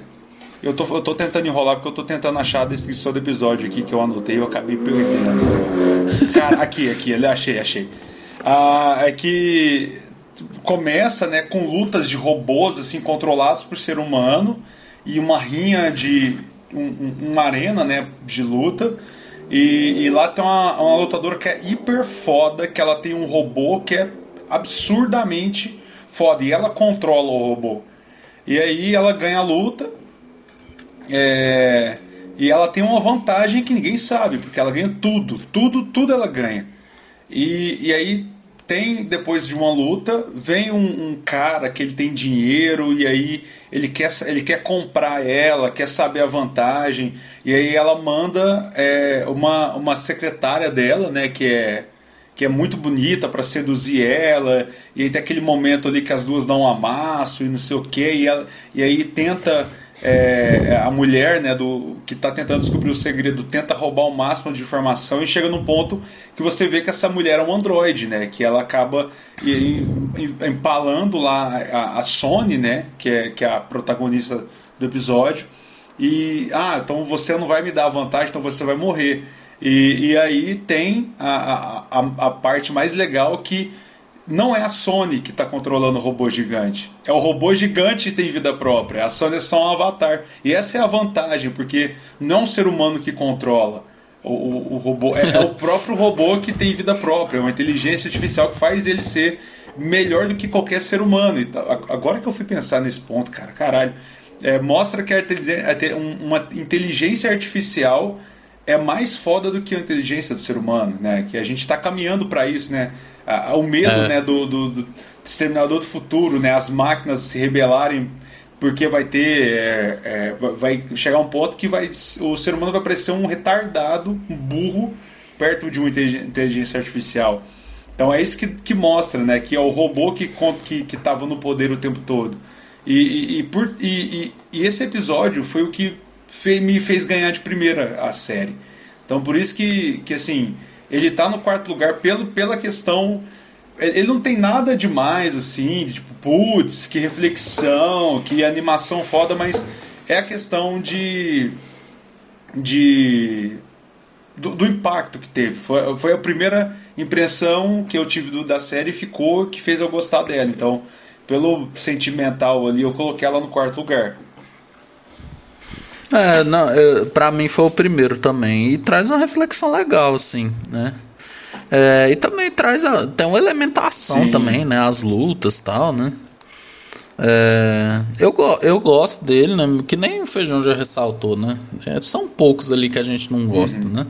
Eu tô, eu tô tentando enrolar porque eu tô tentando achar a descrição do episódio aqui que eu anotei e eu acabei perdendo. Cara, aqui, aqui, achei, achei. Ah, é que começa né, com lutas de robôs assim controlados por ser humano e uma rinha de um, uma arena né, de luta. E, e, lá tem uma, uma lutadora que é hiper foda, que ela tem um robô que é absurdamente foda. E ela controla o robô. E aí ela ganha a luta. É, e ela tem uma vantagem que ninguém sabe, porque ela ganha tudo. Tudo, tudo ela ganha. E, e aí tem, depois de uma luta, vem um, um, cara que ele tem dinheiro e aí ele quer, ele quer comprar ela, quer saber a vantagem, e aí ela manda é, uma, uma secretária dela, né, que é, que é muito bonita para seduzir ela, e aí tem aquele momento ali que as duas dão um amasso e não sei o que, e, e aí tenta é, a mulher né, do, que está tentando descobrir o segredo tenta roubar o máximo de informação e chega num ponto que você vê que essa mulher é um androide, né? Que ela acaba empalando lá a, a Sony, né? Que é, que é a protagonista do episódio. E, ah, então você não vai me dar vantagem, então você vai morrer. E, e aí tem a, a, a parte mais legal que não é a Sony que está controlando o robô gigante. É o robô gigante que tem vida própria. A Sony é só um avatar. E essa é a vantagem, porque não é um ser humano que controla. O, o, o robô é, é, o próprio robô que tem vida própria, é uma inteligência artificial que faz ele ser melhor do que qualquer ser humano. E agora que eu fui pensar nesse ponto, cara, caralho, é, mostra que a, uma inteligência artificial é mais foda do que a inteligência do ser humano, né? Que a gente está caminhando para isso, né? O medo é. né, do, do, do, Exterminador do Futuro, né, as máquinas se rebelarem porque vai ter é, é, vai chegar um ponto que vai o ser humano vai parecer um retardado, um burro perto de uma inteligência artificial. Então é isso que, que mostra, né, que é o robô que que que estava no poder o tempo todo. E, e, e por, e, e, esse episódio foi o que me fez ganhar de primeira a série. Então por isso que, que assim ele está no quarto lugar pelo, pela questão ele não tem nada demais, assim, de, tipo, putz, que reflexão, que animação foda, mas é a questão de. de. do, do impacto que teve. Foi, foi a primeira impressão que eu tive do, da série e ficou que fez eu gostar dela. Então, pelo sentimental ali, eu coloquei ela no quarto lugar. É, não, eu, pra mim foi o primeiro também. E traz uma reflexão legal, assim, né? É, e também traz. A, tem uma elementação Sim. também, né? As lutas e tal, né? É, eu, eu gosto dele, né? Que nem o Feijão já ressaltou, né? É, são poucos ali que a gente não gosta, uhum. né?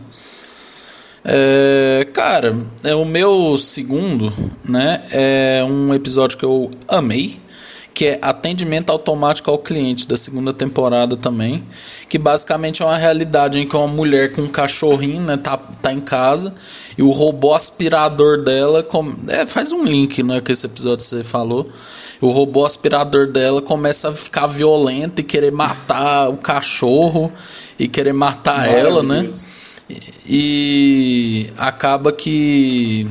É, cara, é o meu segundo, né? É um episódio que eu amei, que é Atendimento Automático ao Cliente, da segunda temporada também, que basicamente é uma realidade em que uma mulher com um cachorrinho, né, tá, tá em casa, e o robô aspirador dela, com, é, faz um link, né, com esse episódio que você falou, o robô aspirador dela começa a ficar violento e querer matar o cachorro, e querer matar ela, né, e acaba que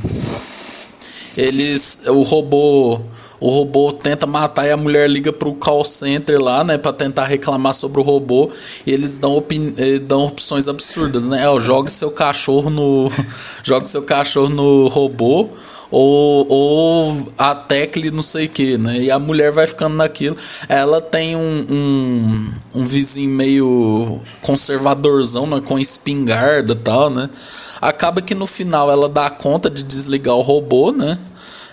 eles o robô o robô tenta matar e a mulher liga pro call center lá, né, para tentar reclamar sobre o robô, e eles dão, eh, dão opções absurdas, né? Ó, jogue seu cachorro no jogue seu cachorro no robô ou, ou a tecle não sei que, né? E a mulher vai ficando naquilo. Ela tem um, um, um vizinho meio conservadorzão, né? Com espingarda e tal, né? Acaba que no final ela dá conta de desligar o robô, né?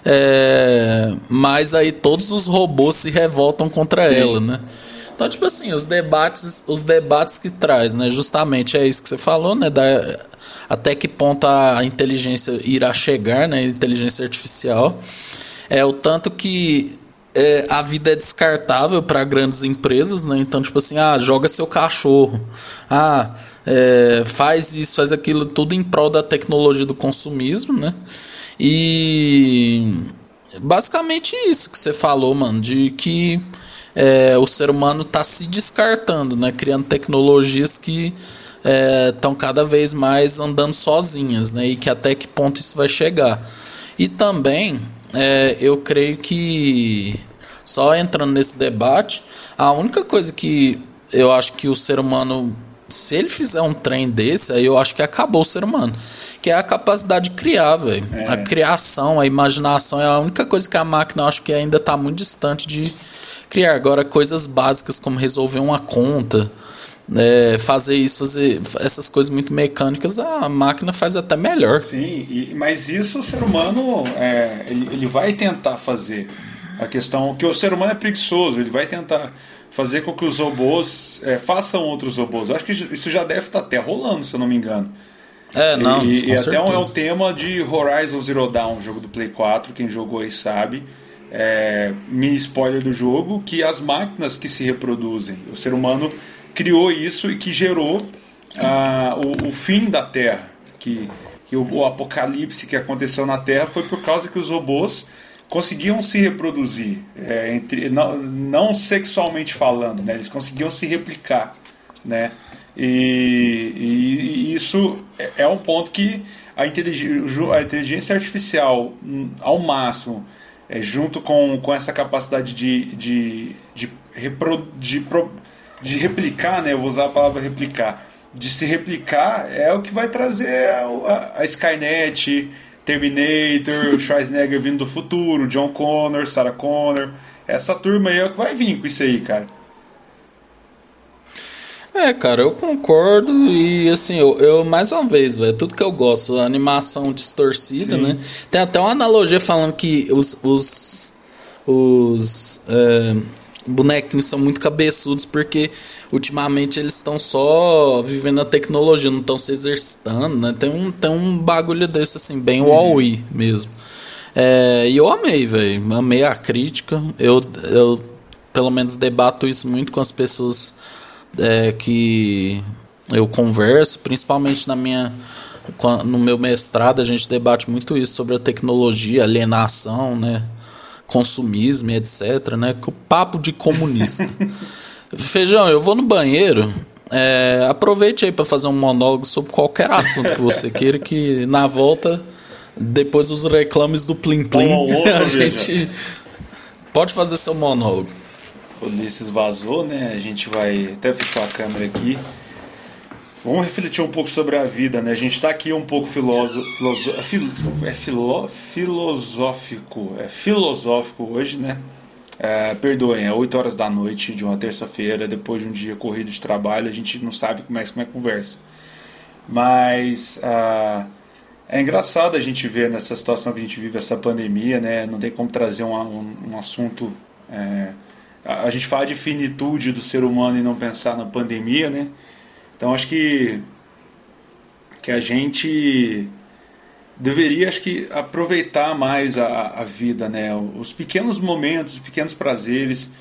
É, mas aí todos os robôs se revoltam contra Sim. ela, né? Então, tipo assim, os debates, os debates que traz, né? Justamente é isso que você falou, né? Da, até que ponto a inteligência irá chegar, né? Inteligência artificial. É o tanto que é, a vida é descartável para grandes empresas, né? Então, tipo assim, ah, joga seu cachorro, ah, é, faz isso, faz aquilo, tudo em prol da tecnologia do consumismo, né? E basicamente isso que você falou, mano, de que é, o ser humano está se descartando, né? Criando tecnologias que estão é, cada vez mais andando sozinhas, né? E que até que ponto isso vai chegar. E também é, eu creio que só entrando nesse debate, a única coisa que eu acho que o ser humano se ele fizer um trem desse, aí eu acho que acabou o ser humano. Que é a capacidade de criar, velho. É. A criação, a imaginação é a única coisa que a máquina eu acho que ainda está muito distante de criar. Agora, coisas básicas como resolver uma conta, é, fazer isso, fazer essas coisas muito mecânicas, a máquina faz até melhor. Sim, e, mas isso o ser humano é, ele, ele vai tentar fazer. A questão que o ser humano é preguiçoso, ele vai tentar fazer com que os robôs é, façam outros robôs. Eu acho que isso já deve estar até rolando, se eu não me engano. É, não. E, e até um, é o tema de Horizon Zero Dawn, jogo do Play 4, quem jogou aí sabe. É, mini spoiler do jogo, que as máquinas que se reproduzem. O ser humano criou isso e que gerou ah, o, o, fim da Terra. Que, que o, o apocalipse que aconteceu na Terra foi por causa que os robôs conseguiam se reproduzir, é, entre, não, não sexualmente falando, né? eles conseguiam se replicar. Né? E, e, e isso é, é um ponto que a inteligência, a inteligência artificial, hum, ao máximo, é, junto com, com essa capacidade de, de, de, repro, de, de replicar, né? eu vou usar a palavra replicar, de se replicar é o que vai trazer a, a Skynet, Terminator, Schwarzenegger vindo do futuro, John Connor, Sarah Connor. Essa turma aí é o que vai vir com isso aí, cara. É, cara, eu concordo e assim, eu, eu mais uma vez, velho, tudo que eu gosto, animação distorcida, Sim. né? Tem até uma analogia falando que os, os, os é, bonequinhos são muito cabeçudos porque ultimamente eles estão só vivendo a tecnologia, não estão se exercitando, né? Tem um, tem um bagulho desse assim, bem uhum. wall mesmo. É, e eu amei, velho. Amei a crítica. Eu, eu pelo menos debato isso muito com as pessoas é, que eu converso, principalmente na minha no meu mestrado a gente debate muito isso sobre a tecnologia, alienação, né? Consumismo e etc, né? Papo de comunista. Feijão, eu vou no banheiro é, aproveite aí para fazer um monólogo sobre qualquer assunto que você queira, que na volta, depois dos reclames do Plim Plim, Bom, a gente pode fazer seu monólogo. O Ulisses vazou, né? A gente vai até fechar a câmera aqui. Vamos refletir um pouco sobre a vida, né? A gente está aqui um pouco filósofo, é filo, filosófico, é filosófico hoje, né? É, perdoem, é 8 horas da noite de uma terça-feira, depois de um dia corrido de trabalho, a gente não sabe como é, como é a conversa. Mas ah, é engraçado a gente ver nessa situação que a gente vive, essa pandemia, né? Não tem como trazer um, um, um assunto. É, a gente fala de finitude do ser humano e não pensar na pandemia, né? Então acho que que a gente deveria acho que aproveitar mais a, a vida, né? Os pequenos momentos, os pequenos prazeres.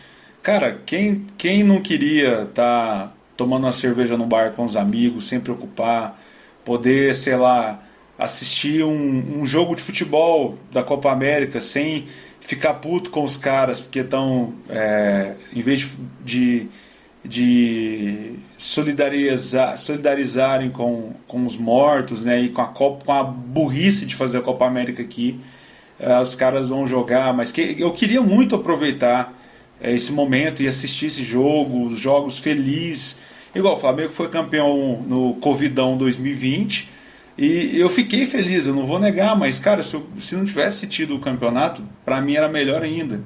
Cara, quem quem não queria estar tá tomando uma cerveja no bar com os amigos, sem preocupar, poder, sei lá, assistir um, um jogo de futebol da Copa América sem ficar puto com os caras porque estão, é, em vez de, de solidarizar, solidarizarem com, com os mortos né, e com a, Copa, com a burrice de fazer a Copa América aqui. Uh, os caras vão jogar, mas que, eu queria muito aproveitar uh, esse momento e assistir esse jogo, os jogos felizes. Igual o Flamengo foi campeão no Covidão 2020 e eu fiquei feliz, eu não vou negar, mas cara, se, eu, se não tivesse tido o campeonato, para mim era melhor ainda.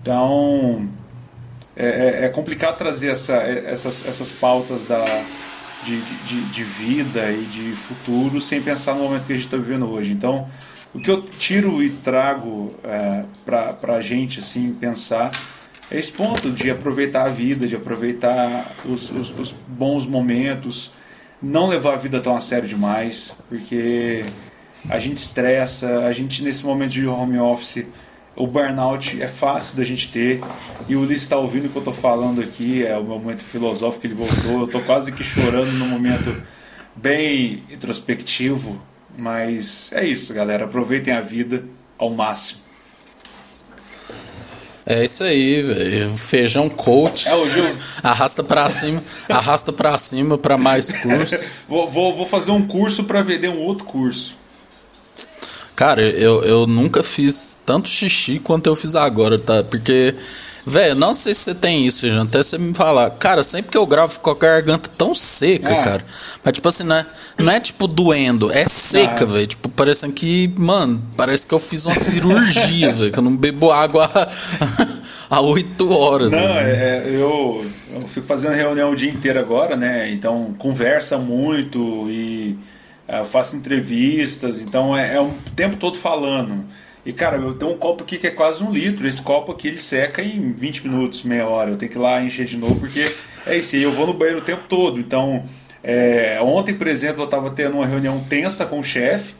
Então, é, é, é complicado trazer essa, essas, essas pautas da, de, de, de, vida e de futuro sem pensar no momento que a gente está vivendo hoje. Então, o que eu tiro e trago é, para a gente assim pensar é esse ponto de aproveitar a vida, de aproveitar os, os, os bons momentos, não levar a vida tão a sério demais, porque a gente estressa, a gente nesse momento de home office o burnout é fácil da gente ter. E o Ulisses está ouvindo o que eu estou falando aqui, é o meu momento filosófico, ele voltou. Eu estou quase que chorando num momento bem introspectivo. Mas é isso, galera. Aproveitem a vida ao máximo. É isso aí, velho. Feijão coach. É o jogo. Arrasta para cima, arrasta para cima para mais curso. vou, vou, vou fazer um curso para vender um outro curso. Cara, eu, eu nunca fiz tanto xixi quanto eu fiz agora, tá? Porque, velho, não sei se você tem isso, Jean, até você me falar. Cara, sempre que eu gravo, fico com a garganta tão seca, é. cara. Mas, tipo assim, não é, não é tipo doendo, é seca, é. velho. Tipo, parecendo que, mano, parece que eu fiz uma cirurgia, velho. Que eu não bebo água há oito horas. Não, assim. é, eu, eu fico fazendo reunião o dia inteiro agora, né? Então, conversa muito e eu faço entrevistas, então é, é um tempo todo falando. E cara, eu tenho um copo aqui que é quase um litro. Esse copo aqui ele seca em 20 minutos, meia hora. Eu tenho que ir lá encher de novo, porque é isso aí, eu vou no banheiro o tempo todo. Então, é, ontem, por exemplo, eu estava tendo uma reunião tensa com o chefe.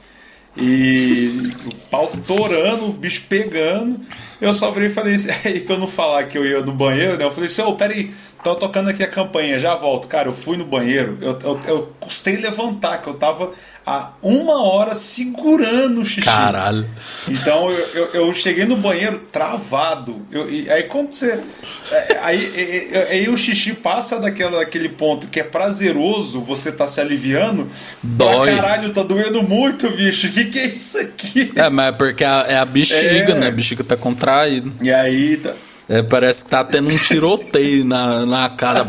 E o pau torando, o bicho pegando. Eu só virei e falei assim, aí pra eu não falar que eu ia no banheiro, né? Eu falei assim, ô, oh, peraí, Tô tocando aqui a campanha, já volto. Cara, eu fui no banheiro, eu, eu, eu custei levantar, que eu tava há uma hora segurando o xixi. Caralho. Então eu, eu, eu cheguei no banheiro travado. Eu, e, aí quando você. É, aí, aí, aí, o xixi passa daquela, daquele ponto que é prazeroso, você tá se aliviando. Dói. Pra caralho, tá doendo muito, bicho. O que, que é isso aqui? É, mas é porque é a, é a bexiga, é. né? A bexiga tá contraída. E aí. Tá... É, parece que tá tendo um tiroteio na, na casa.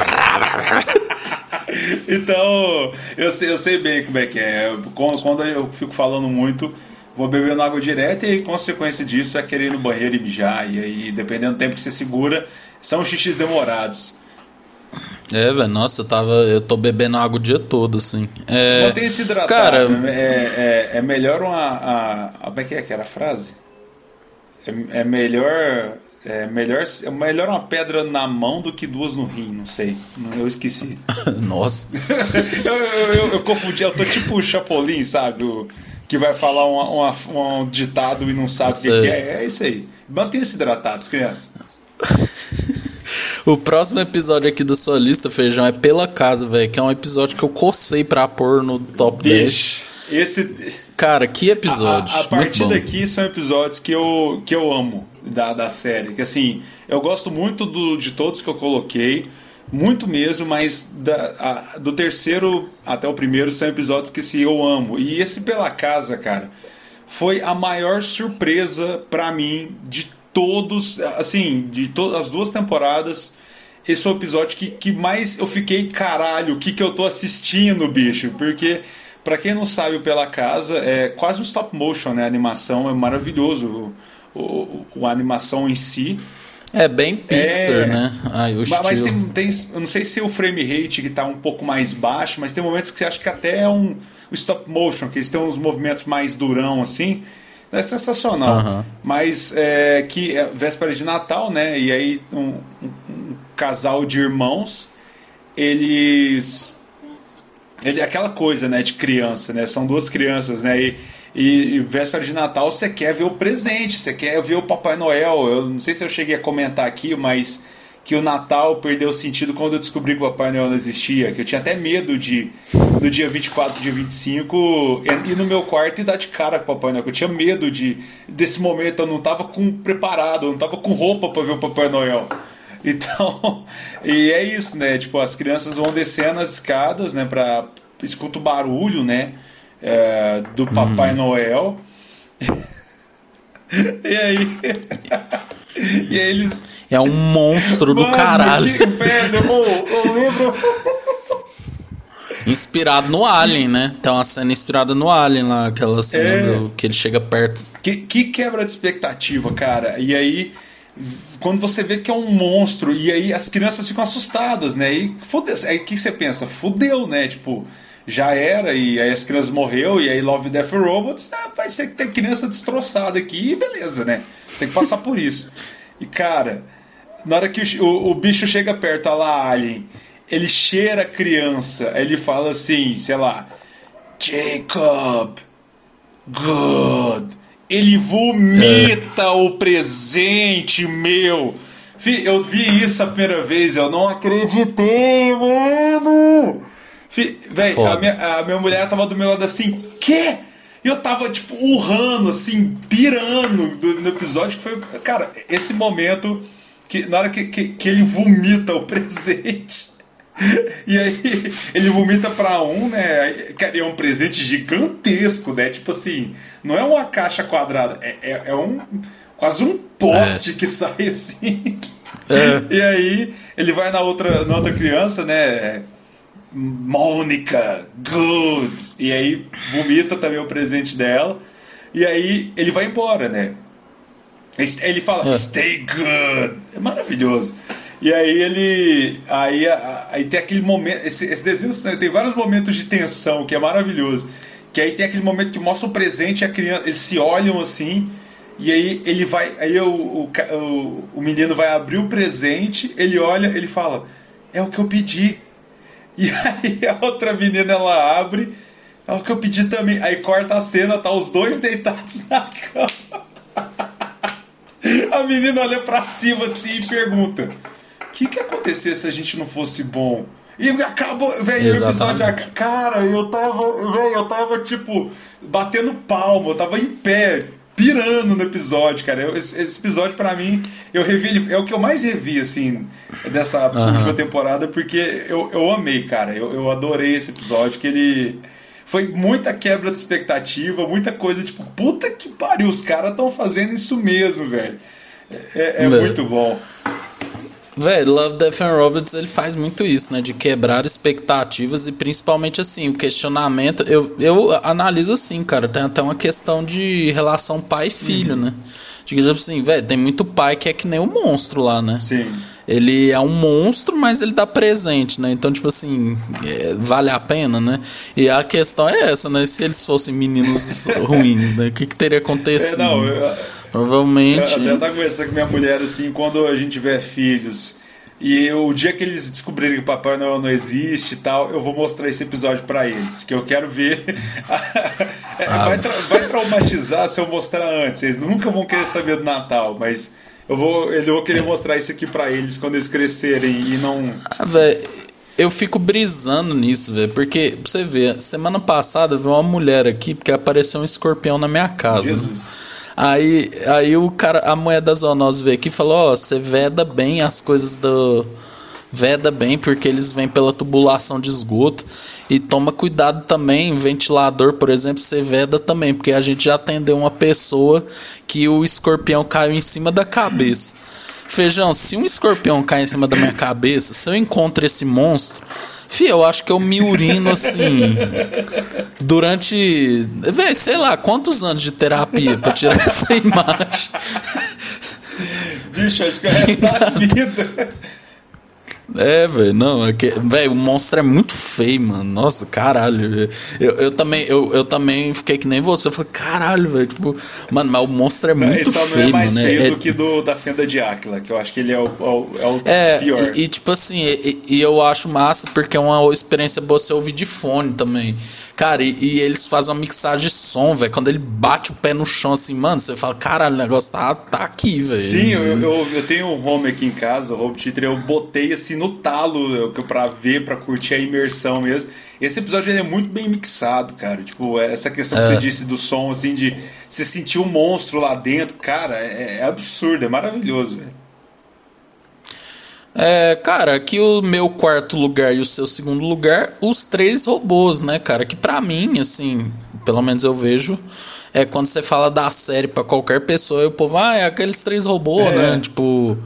então, eu sei, eu sei bem como é que é. Quando eu fico falando muito, vou bebendo água direto e consequência disso é querer ir no banheiro e mijar. E aí, dependendo do tempo que você segura, são xixis demorados. É, velho, nossa, eu tava. Eu tô bebendo água o dia todo, assim. É, Mantém se hidratado. Cara, é, é, é melhor uma. A, a, como é que é aquela frase? É, é melhor é melhor, é melhor uma pedra na mão do que duas no rim, não sei. Eu esqueci. Nossa. eu, eu, eu, eu, confundi, eu tô tipo o Chapolin, sabe? O, que vai falar uma, uma, um ditado e não sabe o que, que, é. É isso aí. Mantenha-se hidratados, crianças. o próximo episódio aqui da sua lista, Feijão, é Pela Casa, velho. Que é um episódio que eu cocei pra pôr no top Bicho, 10. Esse Cara, que episódio. A, a partir daqui são episódios que eu, que eu amo da, da série. Que assim, eu gosto muito do, de todos que eu coloquei, Muito mesmo, mas da, a, do terceiro até o primeiro são episódios que se eu amo. E esse Pela Casa, cara, foi a maior surpresa para mim de todos, assim, de todas as duas temporadas. Esse foi o episódio que, que mais eu fiquei, caralho, o que, que eu tô assistindo, bicho? Porque, para quem não sabe, o Pela Casa é quase um stop motion, né? A animação é maravilhoso, o, o, o a animação em si. É bem Pixar, é, né? Ai, o mas, mas tem, tem, eu não sei se é o frame rate que tá um pouco mais baixo, mas tem momentos que você acha que até é um, um stop motion, que eles têm uns movimentos mais durão assim. É sensacional. Uhum. Mas é, que é véspera de Natal, né? E aí um, um, um casal de irmãos, eles. Ele, aquela coisa, né, de criança, né? São duas crianças, né? E, e, e, véspera de Natal você quer ver o presente, você quer ver o Papai Noel. Eu não sei se eu cheguei a comentar aqui, mas que o Natal perdeu sentido quando eu descobri que o Papai Noel não existia. Que eu tinha até medo de, no dia 24, dia 25, ir no meu quarto e dar de cara com o Papai Noel. Eu tinha medo de desse momento, eu não estava com, preparado, eu não estava com roupa para ver o Papai Noel. Então, e é isso, né? Tipo, as crianças vão descendo as escadas, né? Pra, escuta o barulho, né? é, do Papai hum. Noel. e aí. e aí eles. É um monstro do Mano, caralho. velho, eu, eu lembro. Inspirado no Alien, né? Tem uma cena inspirada no Alien lá, aquela cena é... do, que ele chega perto. Que, que quebra de expectativa, cara. E aí, quando você vê que é um monstro, e aí as crianças ficam assustadas, né? E fodeu. Aí o que você pensa? Fudeu, né? Tipo, já era, e aí as crianças morreu, e aí Love, Death Robots, ah, vai ser que tem criança destroçada aqui, e beleza, né? Tem que passar por isso. E cara, na hora que o, o, o bicho chega perto, olha lá, Alien, ele cheira a criança, aí ele fala assim, sei lá, Jacob, good. Ele vomita é. o presente meu. Eu vi isso a primeira vez, eu não acreditei, mano. Véi, a minha, a minha mulher tava do meu lado assim, quê? E eu tava, tipo, urrando, assim, pirando do, no episódio, que foi. Cara, esse momento que na hora que, que, que ele vomita o presente. E aí ele vomita pra um, né? Cara, é um presente gigantesco, né? Tipo assim, não é uma caixa quadrada, é, é, é um. quase um poste é. que sai assim. É. E aí ele vai na outra, na outra criança, né? Mônica, good. E aí vomita também o presente dela. E aí ele vai embora, né? Ele fala, é. stay good. É maravilhoso. E aí ele. Aí, aí tem aquele momento. Esse, esse desenho tem vários momentos de tensão que é maravilhoso. Que aí tem aquele momento que mostra o presente e a criança. Eles se olham assim. E aí ele vai. Aí o, o, o, menino vai abrir o presente, ele olha, ele fala: É o que eu pedi. E aí a outra menina ela abre, é o que eu pedi também. Aí corta a cena, tá os dois deitados na cama. A menina olha pra cima assim e pergunta: que, que acontecer se a gente não fosse bom? E acabou, velho, o episódio. Cara, eu tava. Velho, eu tava tipo. Batendo palma, eu tava em pé, pirando no episódio, cara. Eu, esse, esse, episódio, para mim, eu revi é o que eu mais revi, assim, dessa uhum. última temporada, porque eu, eu amei, cara. Eu, eu adorei esse episódio, que ele. Foi muita quebra de expectativa, muita coisa, tipo, puta que pariu, os caras estão fazendo isso mesmo, velho. É, é, é muito bom. Velho, Love, Death and Robots, ele faz muito isso, né? De quebrar expectativas e principalmente, assim, o questionamento... Eu, eu analiso assim, cara, tem até uma questão de relação pai filho, uhum. né? De que, tipo assim, velho, tem muito pai que é que nem o monstro lá, né? Sim. Ele é um monstro, mas ele dá presente, né? Então, tipo assim, é, vale a pena, né? E a questão é essa, né? Se eles fossem meninos ruins, né? O que, que teria acontecido? É, não, eu, Provavelmente. Eu até conversando com minha mulher assim, quando a gente tiver filhos. E o dia que eles descobrirem que o Papai Noel não existe e tal, eu vou mostrar esse episódio para eles, que eu quero ver. ah, vai, tra vai, traumatizar se eu mostrar antes. Eles nunca vão querer saber do Natal, mas eu vou, eu vou querer mostrar isso aqui para eles quando eles crescerem e não. Ah, velho eu fico brisando nisso, velho. Porque, pra você ver, semana passada veio uma mulher aqui, porque apareceu um escorpião na minha casa. Né? Aí, aí o cara, a mulher da zoonose veio aqui e falou: Ó, oh, você veda bem as coisas do. Veda bem, porque eles vêm pela tubulação de esgoto. E toma cuidado também, ventilador, por exemplo, você veda também, porque a gente já atendeu uma pessoa que o escorpião caiu em cima da cabeça. Feijão, se um escorpião cai em cima da minha cabeça, se eu encontro esse monstro, Fih, eu acho que eu me urino assim. durante. Véi, sei lá, quantos anos de terapia pra tirar essa imagem? Bicho, acho que é da vida. É, velho, não, é que, velho, o monstro é muito feio, mano. Nossa, caralho. Eu, eu também, eu, eu também fiquei que nem você. Eu falei, caralho, velho, tipo, mano, mas o monstro é muito Esse feio, não é mais mano. feio é, do que do da fenda de Áquila, que eu acho que ele é o, o- é o é, pior. e, e, tipo assim, e, e eu acho massa porque é uma experiência boa você ouvir de fone também. Cara, e, e eles fazem uma mixagem de som, velho. Quando ele bate o pé no chão assim, mano, você fala, caralho, o negócio tá, tá aqui, velho. Sim, eu, eu, eu tenho um home aqui em casa, o home theater, eu botei assim no talo pra ver, pra curtir a imersão mesmo. Esse episódio é muito bem mixado, cara. Tipo, essa questão que É. você disse do som, assim, de você sentir um monstro lá dentro, cara, é, é absurdo, é maravilhoso, velho. É, cara, aqui o meu quarto lugar e o seu segundo lugar, os três robôs, né, cara? Que pra mim, assim, pelo menos eu vejo, é quando você fala da série pra qualquer pessoa, e o povo, ah, é aqueles três robôs, É. né? Tipo.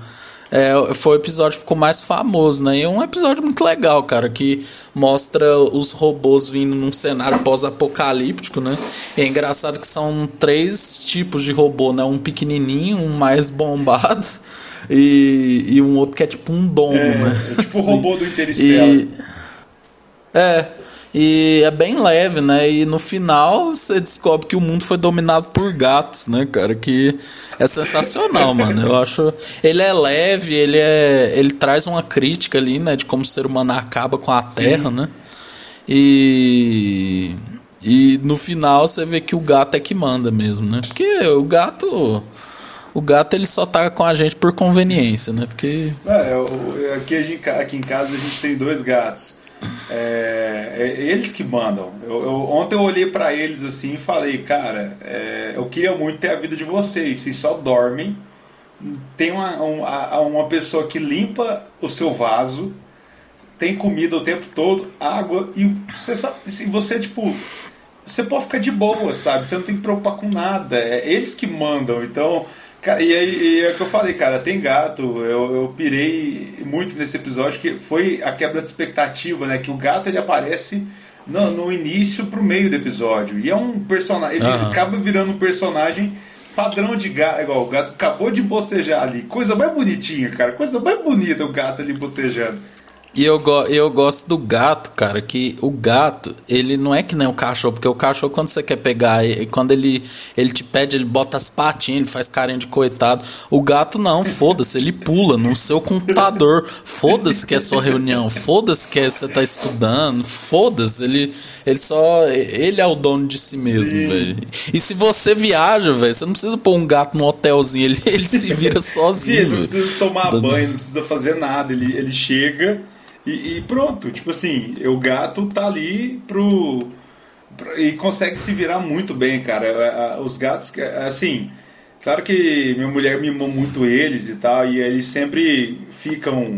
É, foi o episódio que ficou mais famoso, né? E é um episódio muito legal, cara, que mostra os robôs vindo num cenário pós-apocalíptico, né? E é engraçado que são três tipos de robô, né? Um pequenininho, um mais bombado e, e um outro que é tipo um domo, É, né? é tipo o Assim. robô do Interstellar. E- É, e é bem leve, né? E no final você descobre que o mundo foi dominado por gatos, né, cara? Que é sensacional, mano. Eu acho. Ele é leve, ele é. Ele traz uma crítica ali, né? De como o ser humano acaba com a Terra, né? E. E no final você vê que o gato é que manda mesmo, né? Porque o gato. O gato ele só tá com a gente por conveniência, né? Porque. É, aqui, a gente- aqui em casa a gente tem dois gatos. É, é eles que mandam. Eu, eu- ontem eu olhei pra eles assim e falei, cara, é, eu queria muito ter a vida de vocês. Vocês só dormem. Tem uma, um- a- uma pessoa que limpa o seu vaso, tem comida o tempo todo, água, e você sabe, se você, tipo, você pode ficar de boa, sabe? Você não tem que preocupar com nada. É eles que mandam. Então, cara, e aí e é o que eu falei, cara, tem gato. Eu, eu pirei muito nesse episódio, que foi a quebra de expectativa, né? Que o gato ele aparece no, no início pro meio do episódio. E é um personagem. Ele Aham. acaba virando um personagem padrão de gato. Igual, o gato acabou de bocejar ali. Coisa mais bonitinha, cara. Coisa mais bonita o gato ali bocejando. E eu, go eu gosto do gato, cara, que o gato, ele não é que nem o cachorro, porque o cachorro, quando você quer pegar, e quando ele, ele te pede, ele bota as patinhas, ele faz carinha de coitado. O gato não, foda-se, ele pula no seu computador, foda-se que é sua reunião, foda-se que é, você tá estudando, foda-se, ele, ele só. Ele é o dono de si mesmo, Sim. velho. E se você viaja, velho, você não precisa pôr um gato no hotelzinho, ele, ele se vira Sim, sozinho, ele não precisa tomar banho, não precisa fazer nada. Ele, ele chega e, e pronto. Tipo assim, o gato tá ali pro. pro- e consegue se virar muito bem, cara. A- a- Os gatos, que- assim. Claro que minha mulher mimou muito eles e tal, e eles sempre ficam.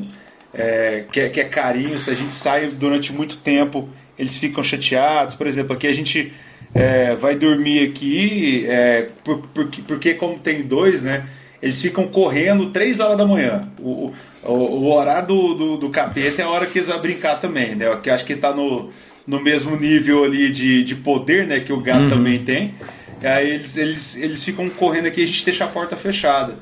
É, quer, quer carinho, se a gente sai durante muito tempo, eles ficam chateados. Por exemplo, aqui a gente é, vai dormir aqui, é, por- porque, porque como tem dois, né? Eles ficam correndo 3 horas da manhã. O, o, o horário do, do, do capeta é a hora que eles vão brincar também, né? Que acho que tá no, no mesmo nível ali de, de poder, né? Que o gato também tem. Aí eles, eles, eles ficam correndo aqui e a gente deixa a porta fechada.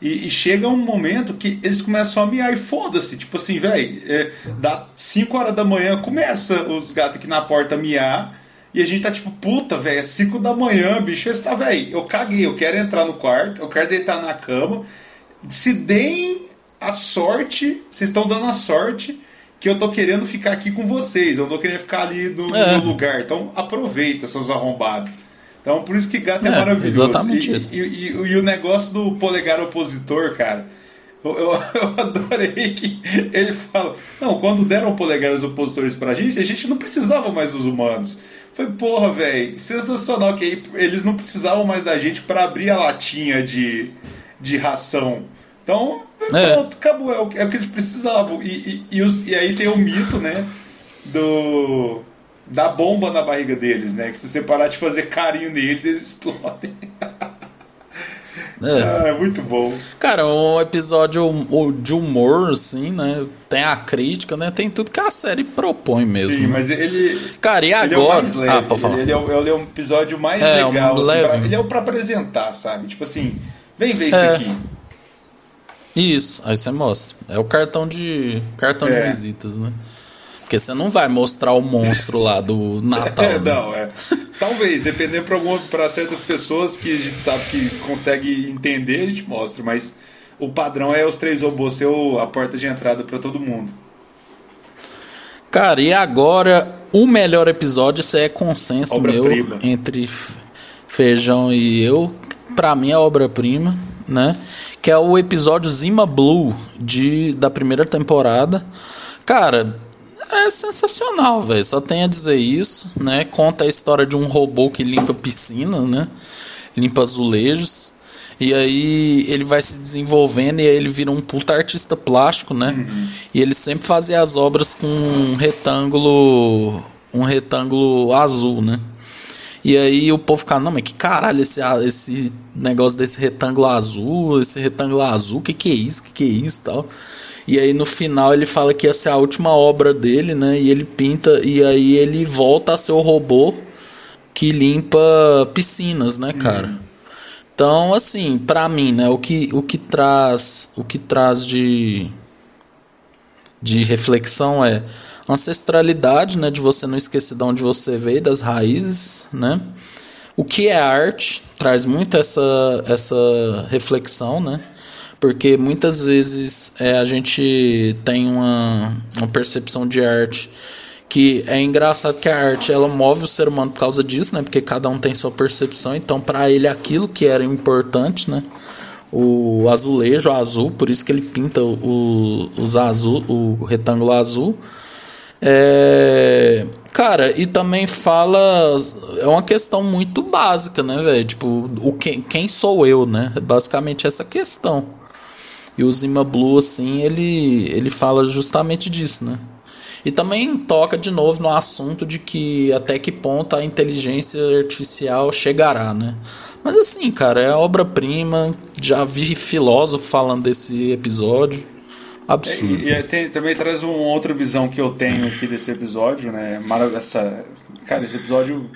E, e chega um momento que eles começam a miar e foda-se. Tipo assim, velho, é, dá 5 horas da manhã, começa os gatos aqui na porta a miar. E a gente tá tipo, puta, velho, é 5 da manhã, bicho. Esse tá, velho, eu caguei, eu quero entrar no quarto, eu quero deitar na cama. Se deem a sorte, vocês estão dando a sorte que eu tô querendo ficar aqui com vocês. Eu não tô querendo ficar ali no, no É. meu lugar. Então aproveita, seus arrombados. Então por isso que gato é, É, maravilhoso. exatamente e, isso. E, e- e o negócio do polegar opositor, cara. Eu, eu, eu adorei que ele fala: Não, quando deram polegares opositores pra gente, a gente não precisava mais dos humanos. Foi, porra, velho, sensacional que aí eles não precisavam mais da gente pra abrir a latinha de, de ração. Então, É. Pronto, acabou. É o, é o que eles precisavam. E, e, e, os, e aí tem o mito, né? Do. Da bomba na barriga deles, né? Que se você parar de fazer carinho neles, eles explodem. É. Ah, é muito bom. Cara, um episódio de humor, assim, né? Tem a crítica, né? Tem tudo que a série propõe mesmo. Sim, né? mas ele. Cara, e agora? É ah, pode falar. Ele, ele, é, ele, é, um episódio mais é, legal. Um assim. Pra, ele é o pra apresentar, sabe? Tipo assim, vem ver isso é. aqui. Isso, aí você mostra. É o cartão de cartão de é. visitas, né? Porque você não vai mostrar o monstro lá do Natal. É, né? Não, é. Talvez, dependendo para certas pessoas que a gente sabe que consegue entender, a gente mostra, mas o padrão é os três robôs ser a porta de entrada para todo mundo. Cara, e agora o melhor episódio, isso é consenso obra meu prima. entre Feijão e eu. Pra mim é obra-prima, né? Que é o episódio Zima Blue de, da primeira temporada. Cara, é sensacional, velho. Só tem a dizer isso, né? Conta a história de um robô que limpa piscinas, né? Limpa azulejos. E aí ele vai se desenvolvendo e aí ele vira um puta artista plástico, né? Uhum. E ele sempre fazia as obras com um retângulo. Um retângulo azul, né? E aí o povo fica, não, mas que caralho esse, esse negócio desse retângulo azul, esse retângulo azul, que que é isso, que que é isso tal. E aí no final ele fala que essa é a última obra dele, né? E ele pinta e aí ele volta a ser o robô que limpa piscinas, né, cara? Uhum. Então, assim, para mim, né, o que o que traz, o que traz de de reflexão é ancestralidade, né, de você não esquecer de onde você veio, das raízes, né? O que é arte traz muito essa essa reflexão, né? porque muitas vezes é, a gente tem uma, uma percepção de arte que é engraçado que a arte ela move o ser humano por causa disso, né? Porque cada um tem sua percepção, então para ele aquilo que era importante, né? O azulejo azul, por isso que ele pinta o, os azul, o retângulo azul. É, cara, e também fala. É uma questão muito básica, né, velho? Tipo, o quem, quem sou eu, né? Basicamente essa questão. E o Zima Blue, assim, ele, ele fala justamente disso, né? E também toca de novo no assunto de que até que ponto a inteligência artificial chegará, né? Mas assim, cara, é obra-prima. Já vi filósofo falando desse episódio. Absurdo. É, e, e tem, também traz uma outra visão que eu tenho aqui desse episódio, né? Essa, cara, esse episódio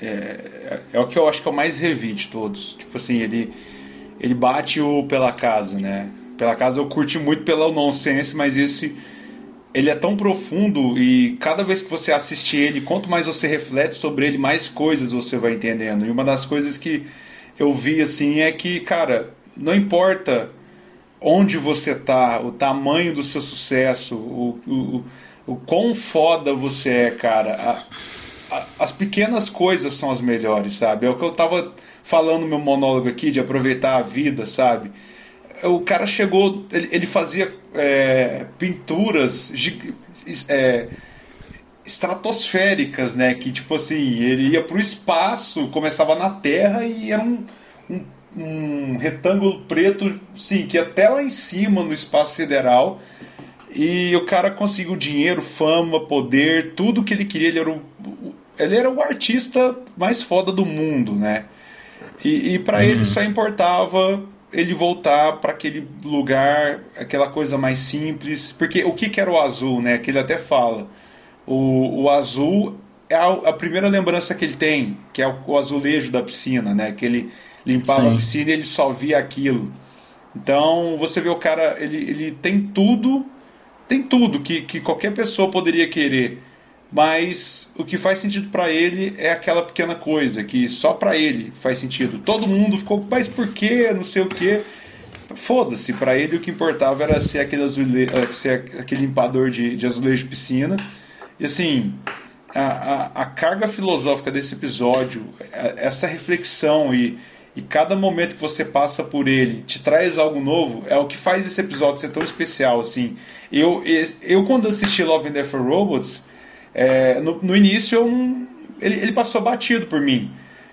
é, é, é o que eu acho que eu mais revi de todos. Tipo assim, ele, ele bate o pela casa, né? Pela casa eu curti muito pela nonsense, mas esse ele é tão profundo e cada vez que você assiste ele, quanto mais você reflete sobre ele, mais coisas você vai entendendo. E uma das coisas que eu vi assim é que, cara, não importa onde você tá, o tamanho do seu sucesso, o, o, o quão foda você é, cara. A, a, as pequenas coisas são as melhores, sabe? É o que eu tava falando no meu monólogo aqui de aproveitar a vida, sabe? O cara chegou, ele, ele fazia é, pinturas é, estratosféricas, né? Que tipo assim, ele ia pro espaço, começava na Terra e era um, um, um retângulo preto, sim, que até lá em cima no espaço sideral. E o cara conseguiu dinheiro, fama, poder, tudo que ele queria. Ele era o, ele era o artista mais foda do mundo, né? E, e para uhum. ele só importava ele voltar para aquele lugar, aquela coisa mais simples. Porque o que, que era o azul, né? Que ele até fala. O, o azul é a, a primeira lembrança que ele tem, que é o, o azulejo da piscina, né? Que ele limpava Sim. a piscina e ele só via aquilo. Então você vê o cara, ele, ele tem tudo, tem tudo que, que qualquer pessoa poderia querer mas o que faz sentido para ele é aquela pequena coisa que só para ele faz sentido. Todo mundo ficou, mas por que? Não sei o que. Foda-se, para ele o que importava era ser aquele, azule... Eh, ser aquele limpador de, de azulejo de piscina. E assim, a, a, a carga filosófica desse episódio, essa reflexão e, e cada momento que você passa por ele te traz algo novo, é o que faz esse episódio ser tão especial. assim Eu, eu quando assisti Love and Death for Robots é, no, no, início eu não, ele, ele passou batido por mim.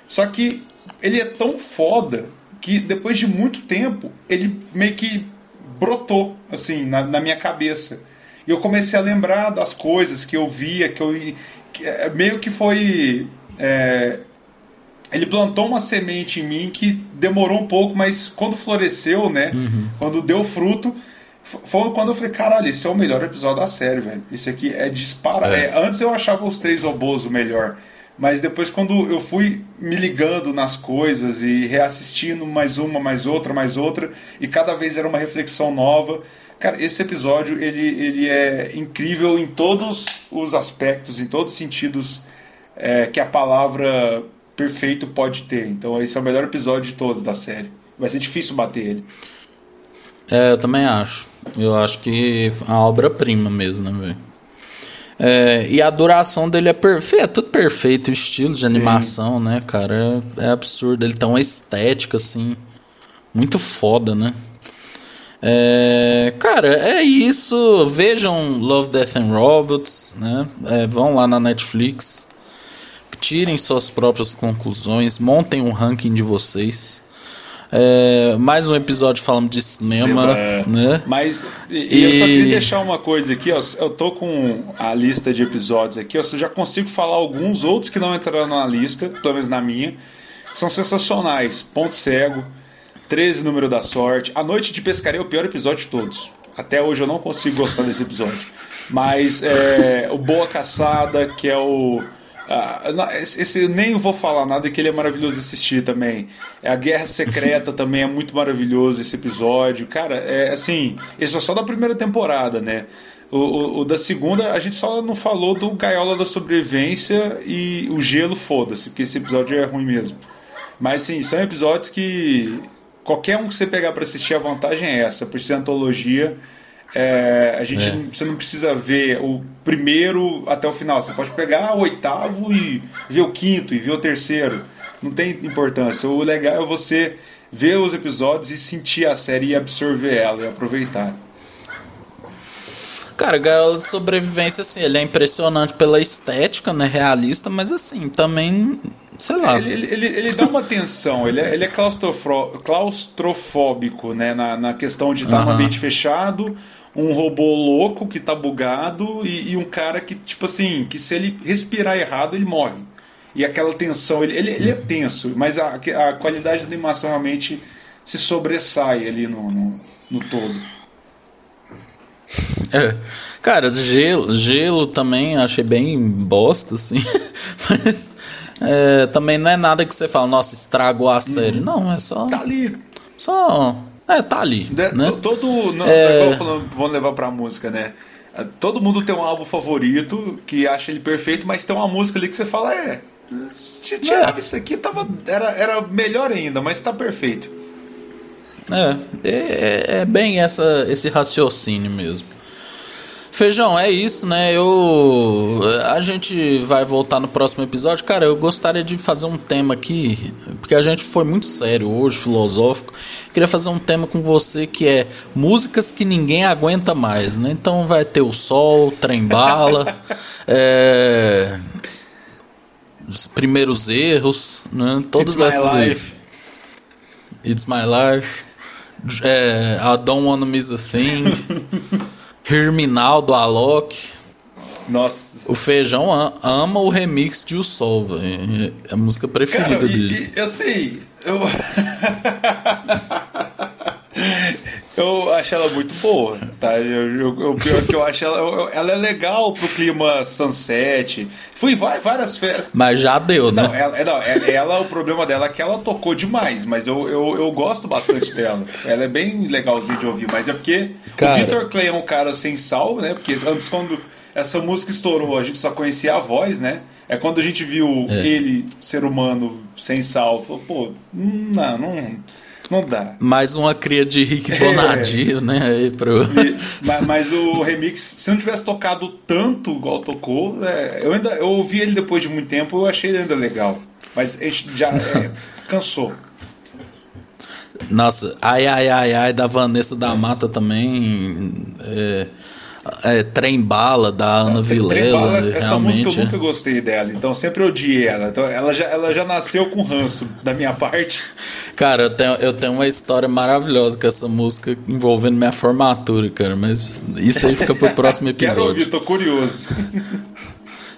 Só que ele é tão foda que depois de muito tempo ele meio que brotou, assim, na, na minha cabeça. E eu comecei a lembrar das coisas que eu via, que eu. Que, é, meio que foi. É, ele plantou uma semente em mim que demorou um pouco, mas quando floresceu, né? Uhum. Quando deu fruto, foi quando eu falei, caralho, esse é o melhor episódio da série, velho. Esse aqui é dispara. É. É, antes eu achava os três robôs o melhor. Mas depois, quando eu fui me ligando nas coisas e reassistindo mais uma, mais outra, mais outra, e cada vez era uma reflexão nova. Cara, esse episódio ele, ele é incrível em todos os aspectos, em todos os sentidos é, que a palavra perfeito pode ter. Então, esse é o melhor episódio de todos da série. Vai ser difícil bater ele. É, eu também acho. Eu acho que é uma obra-prima mesmo, né, velho? É, e a duração dele é perfeita, é tudo perfeito, o estilo de Sim. animação, né, cara? É, é, absurdo. Ele tem uma estética, assim, muito foda, né? É, cara, é isso. Vejam Love, Death and Robots, né? É, vão lá na Netflix, tirem suas próprias conclusões, montem um ranking de vocês. É, mais um episódio falando de cinema, cinema né? Mas e, e, eu só queria deixar uma coisa aqui, ó. Eu tô com a lista de episódios aqui, ó. Eu já consigo falar alguns outros que não entraram na lista, pelo menos na minha. São sensacionais. Ponto Cego, 13 Número da Sorte. A Noite de Pescaria é o pior episódio de todos. Até hoje eu não consigo gostar desse episódio. Mas é, o Boa Caçada, que é o ah, esse nem vou falar nada que ele é maravilhoso assistir também. É a Guerra Secreta também é muito maravilhoso esse episódio. Cara, é assim, esse é só da primeira temporada, né? O, o, o, da segunda, a gente só não falou do Gaiola da Sobrevivência e o Gelo, foda-se, porque esse episódio é ruim mesmo. Mas sim, são episódios que qualquer um que você pegar para assistir, a vantagem é essa, por ser antologia é, a gente é. você não precisa ver o primeiro até o final. Você pode pegar o oitavo e ver o quinto e ver o terceiro. Não tem importância. O legal é você ver os episódios e sentir a série e absorver ela e aproveitar. Cara, Gaiola de Sobrevivência, assim, ele é impressionante pela estética, né? Realista, mas assim, também. Sei lá. Ele, ele, ele, ele dá uma tensão, ele é, ele é claustrofóbico, né? Na, na questão de estar uhum. num ambiente fechado um robô louco que tá bugado e, e, um cara que, tipo assim, que se ele respirar errado, ele morre. E aquela tensão, ele, ele, ele é tenso, mas a, a qualidade da animação realmente se sobressai ali no, no, no todo. É, cara, gelo, gelo também achei bem bosta, assim. Mas é, também não é nada que você fala, nossa, estragou a série. Uhum. Não, é só. Tá ali. Só é, tá ali. De, né? Todo. Não, é... Vamos levar pra música, né? É, todo mundo tem um álbum favorito que acha ele perfeito, mas tem uma música ali que você fala, é. Tirava é. isso aqui, tava, era, era melhor ainda, mas tá perfeito. É, é, é bem essa, esse raciocínio mesmo. Feijão, é isso, né? Eu. A gente vai voltar no próximo episódio. Cara, eu gostaria de fazer um tema aqui, porque a gente foi muito sério hoje, filosófico. Queria fazer um tema com você que é músicas que ninguém aguenta mais, né? Então vai ter o sol, trem bala, é, os primeiros erros, né? Todas It's essas aí. It's my life. É, I don't wanna miss a thing. Herminal do Alok. Nossa. O Feijão ama o remix de O Sol, velho. É a música preferida Cara, dele. E, assim, eu. eu acho ela muito boa, tá? Eu, pior que eu acho ela. Eu, ela é legal pro clima sunset. Fui várias férias. Mas já deu, né? Não, ela, não, é, ela, o problema dela é que ela tocou demais, mas eu, eu, eu gosto bastante dela. Ela é bem legalzinha de ouvir, mas é porque cara... o Victor Clay é um cara sem sal, né? Porque antes, quando essa música estourou, a gente só conhecia a voz, né? É quando a gente viu é. ele, ser humano, sem sal, falou, pô, não, não, não dá. Mais uma cria de Rick Bonadio, é. né? Aí pro... E, mas, mas, o remix, se não tivesse tocado tanto igual tocou, é, eu ainda eu ouvi ele depois de muito tempo, eu achei ele ainda legal. Mas já é, cansou. Nossa, ai ai ai ai da Vanessa da Mata também. É, é, Trem Bala, da Ana Vilela. Bala, essa música eu é. nunca gostei dela, então sempre odiei ela. Então ela já, ela já nasceu com ranço da minha parte. Cara, eu tenho, eu tenho uma história maravilhosa com essa música envolvendo minha formatura, cara. Mas isso aí fica pro próximo Quero episódio. ouvir, tô curioso.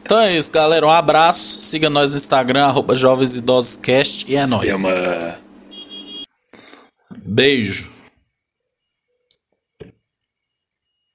Então é isso, galera. Um abraço. Siga nós no Instagram, arroba Jovens Idosos Cast. E é nóis. Beijo.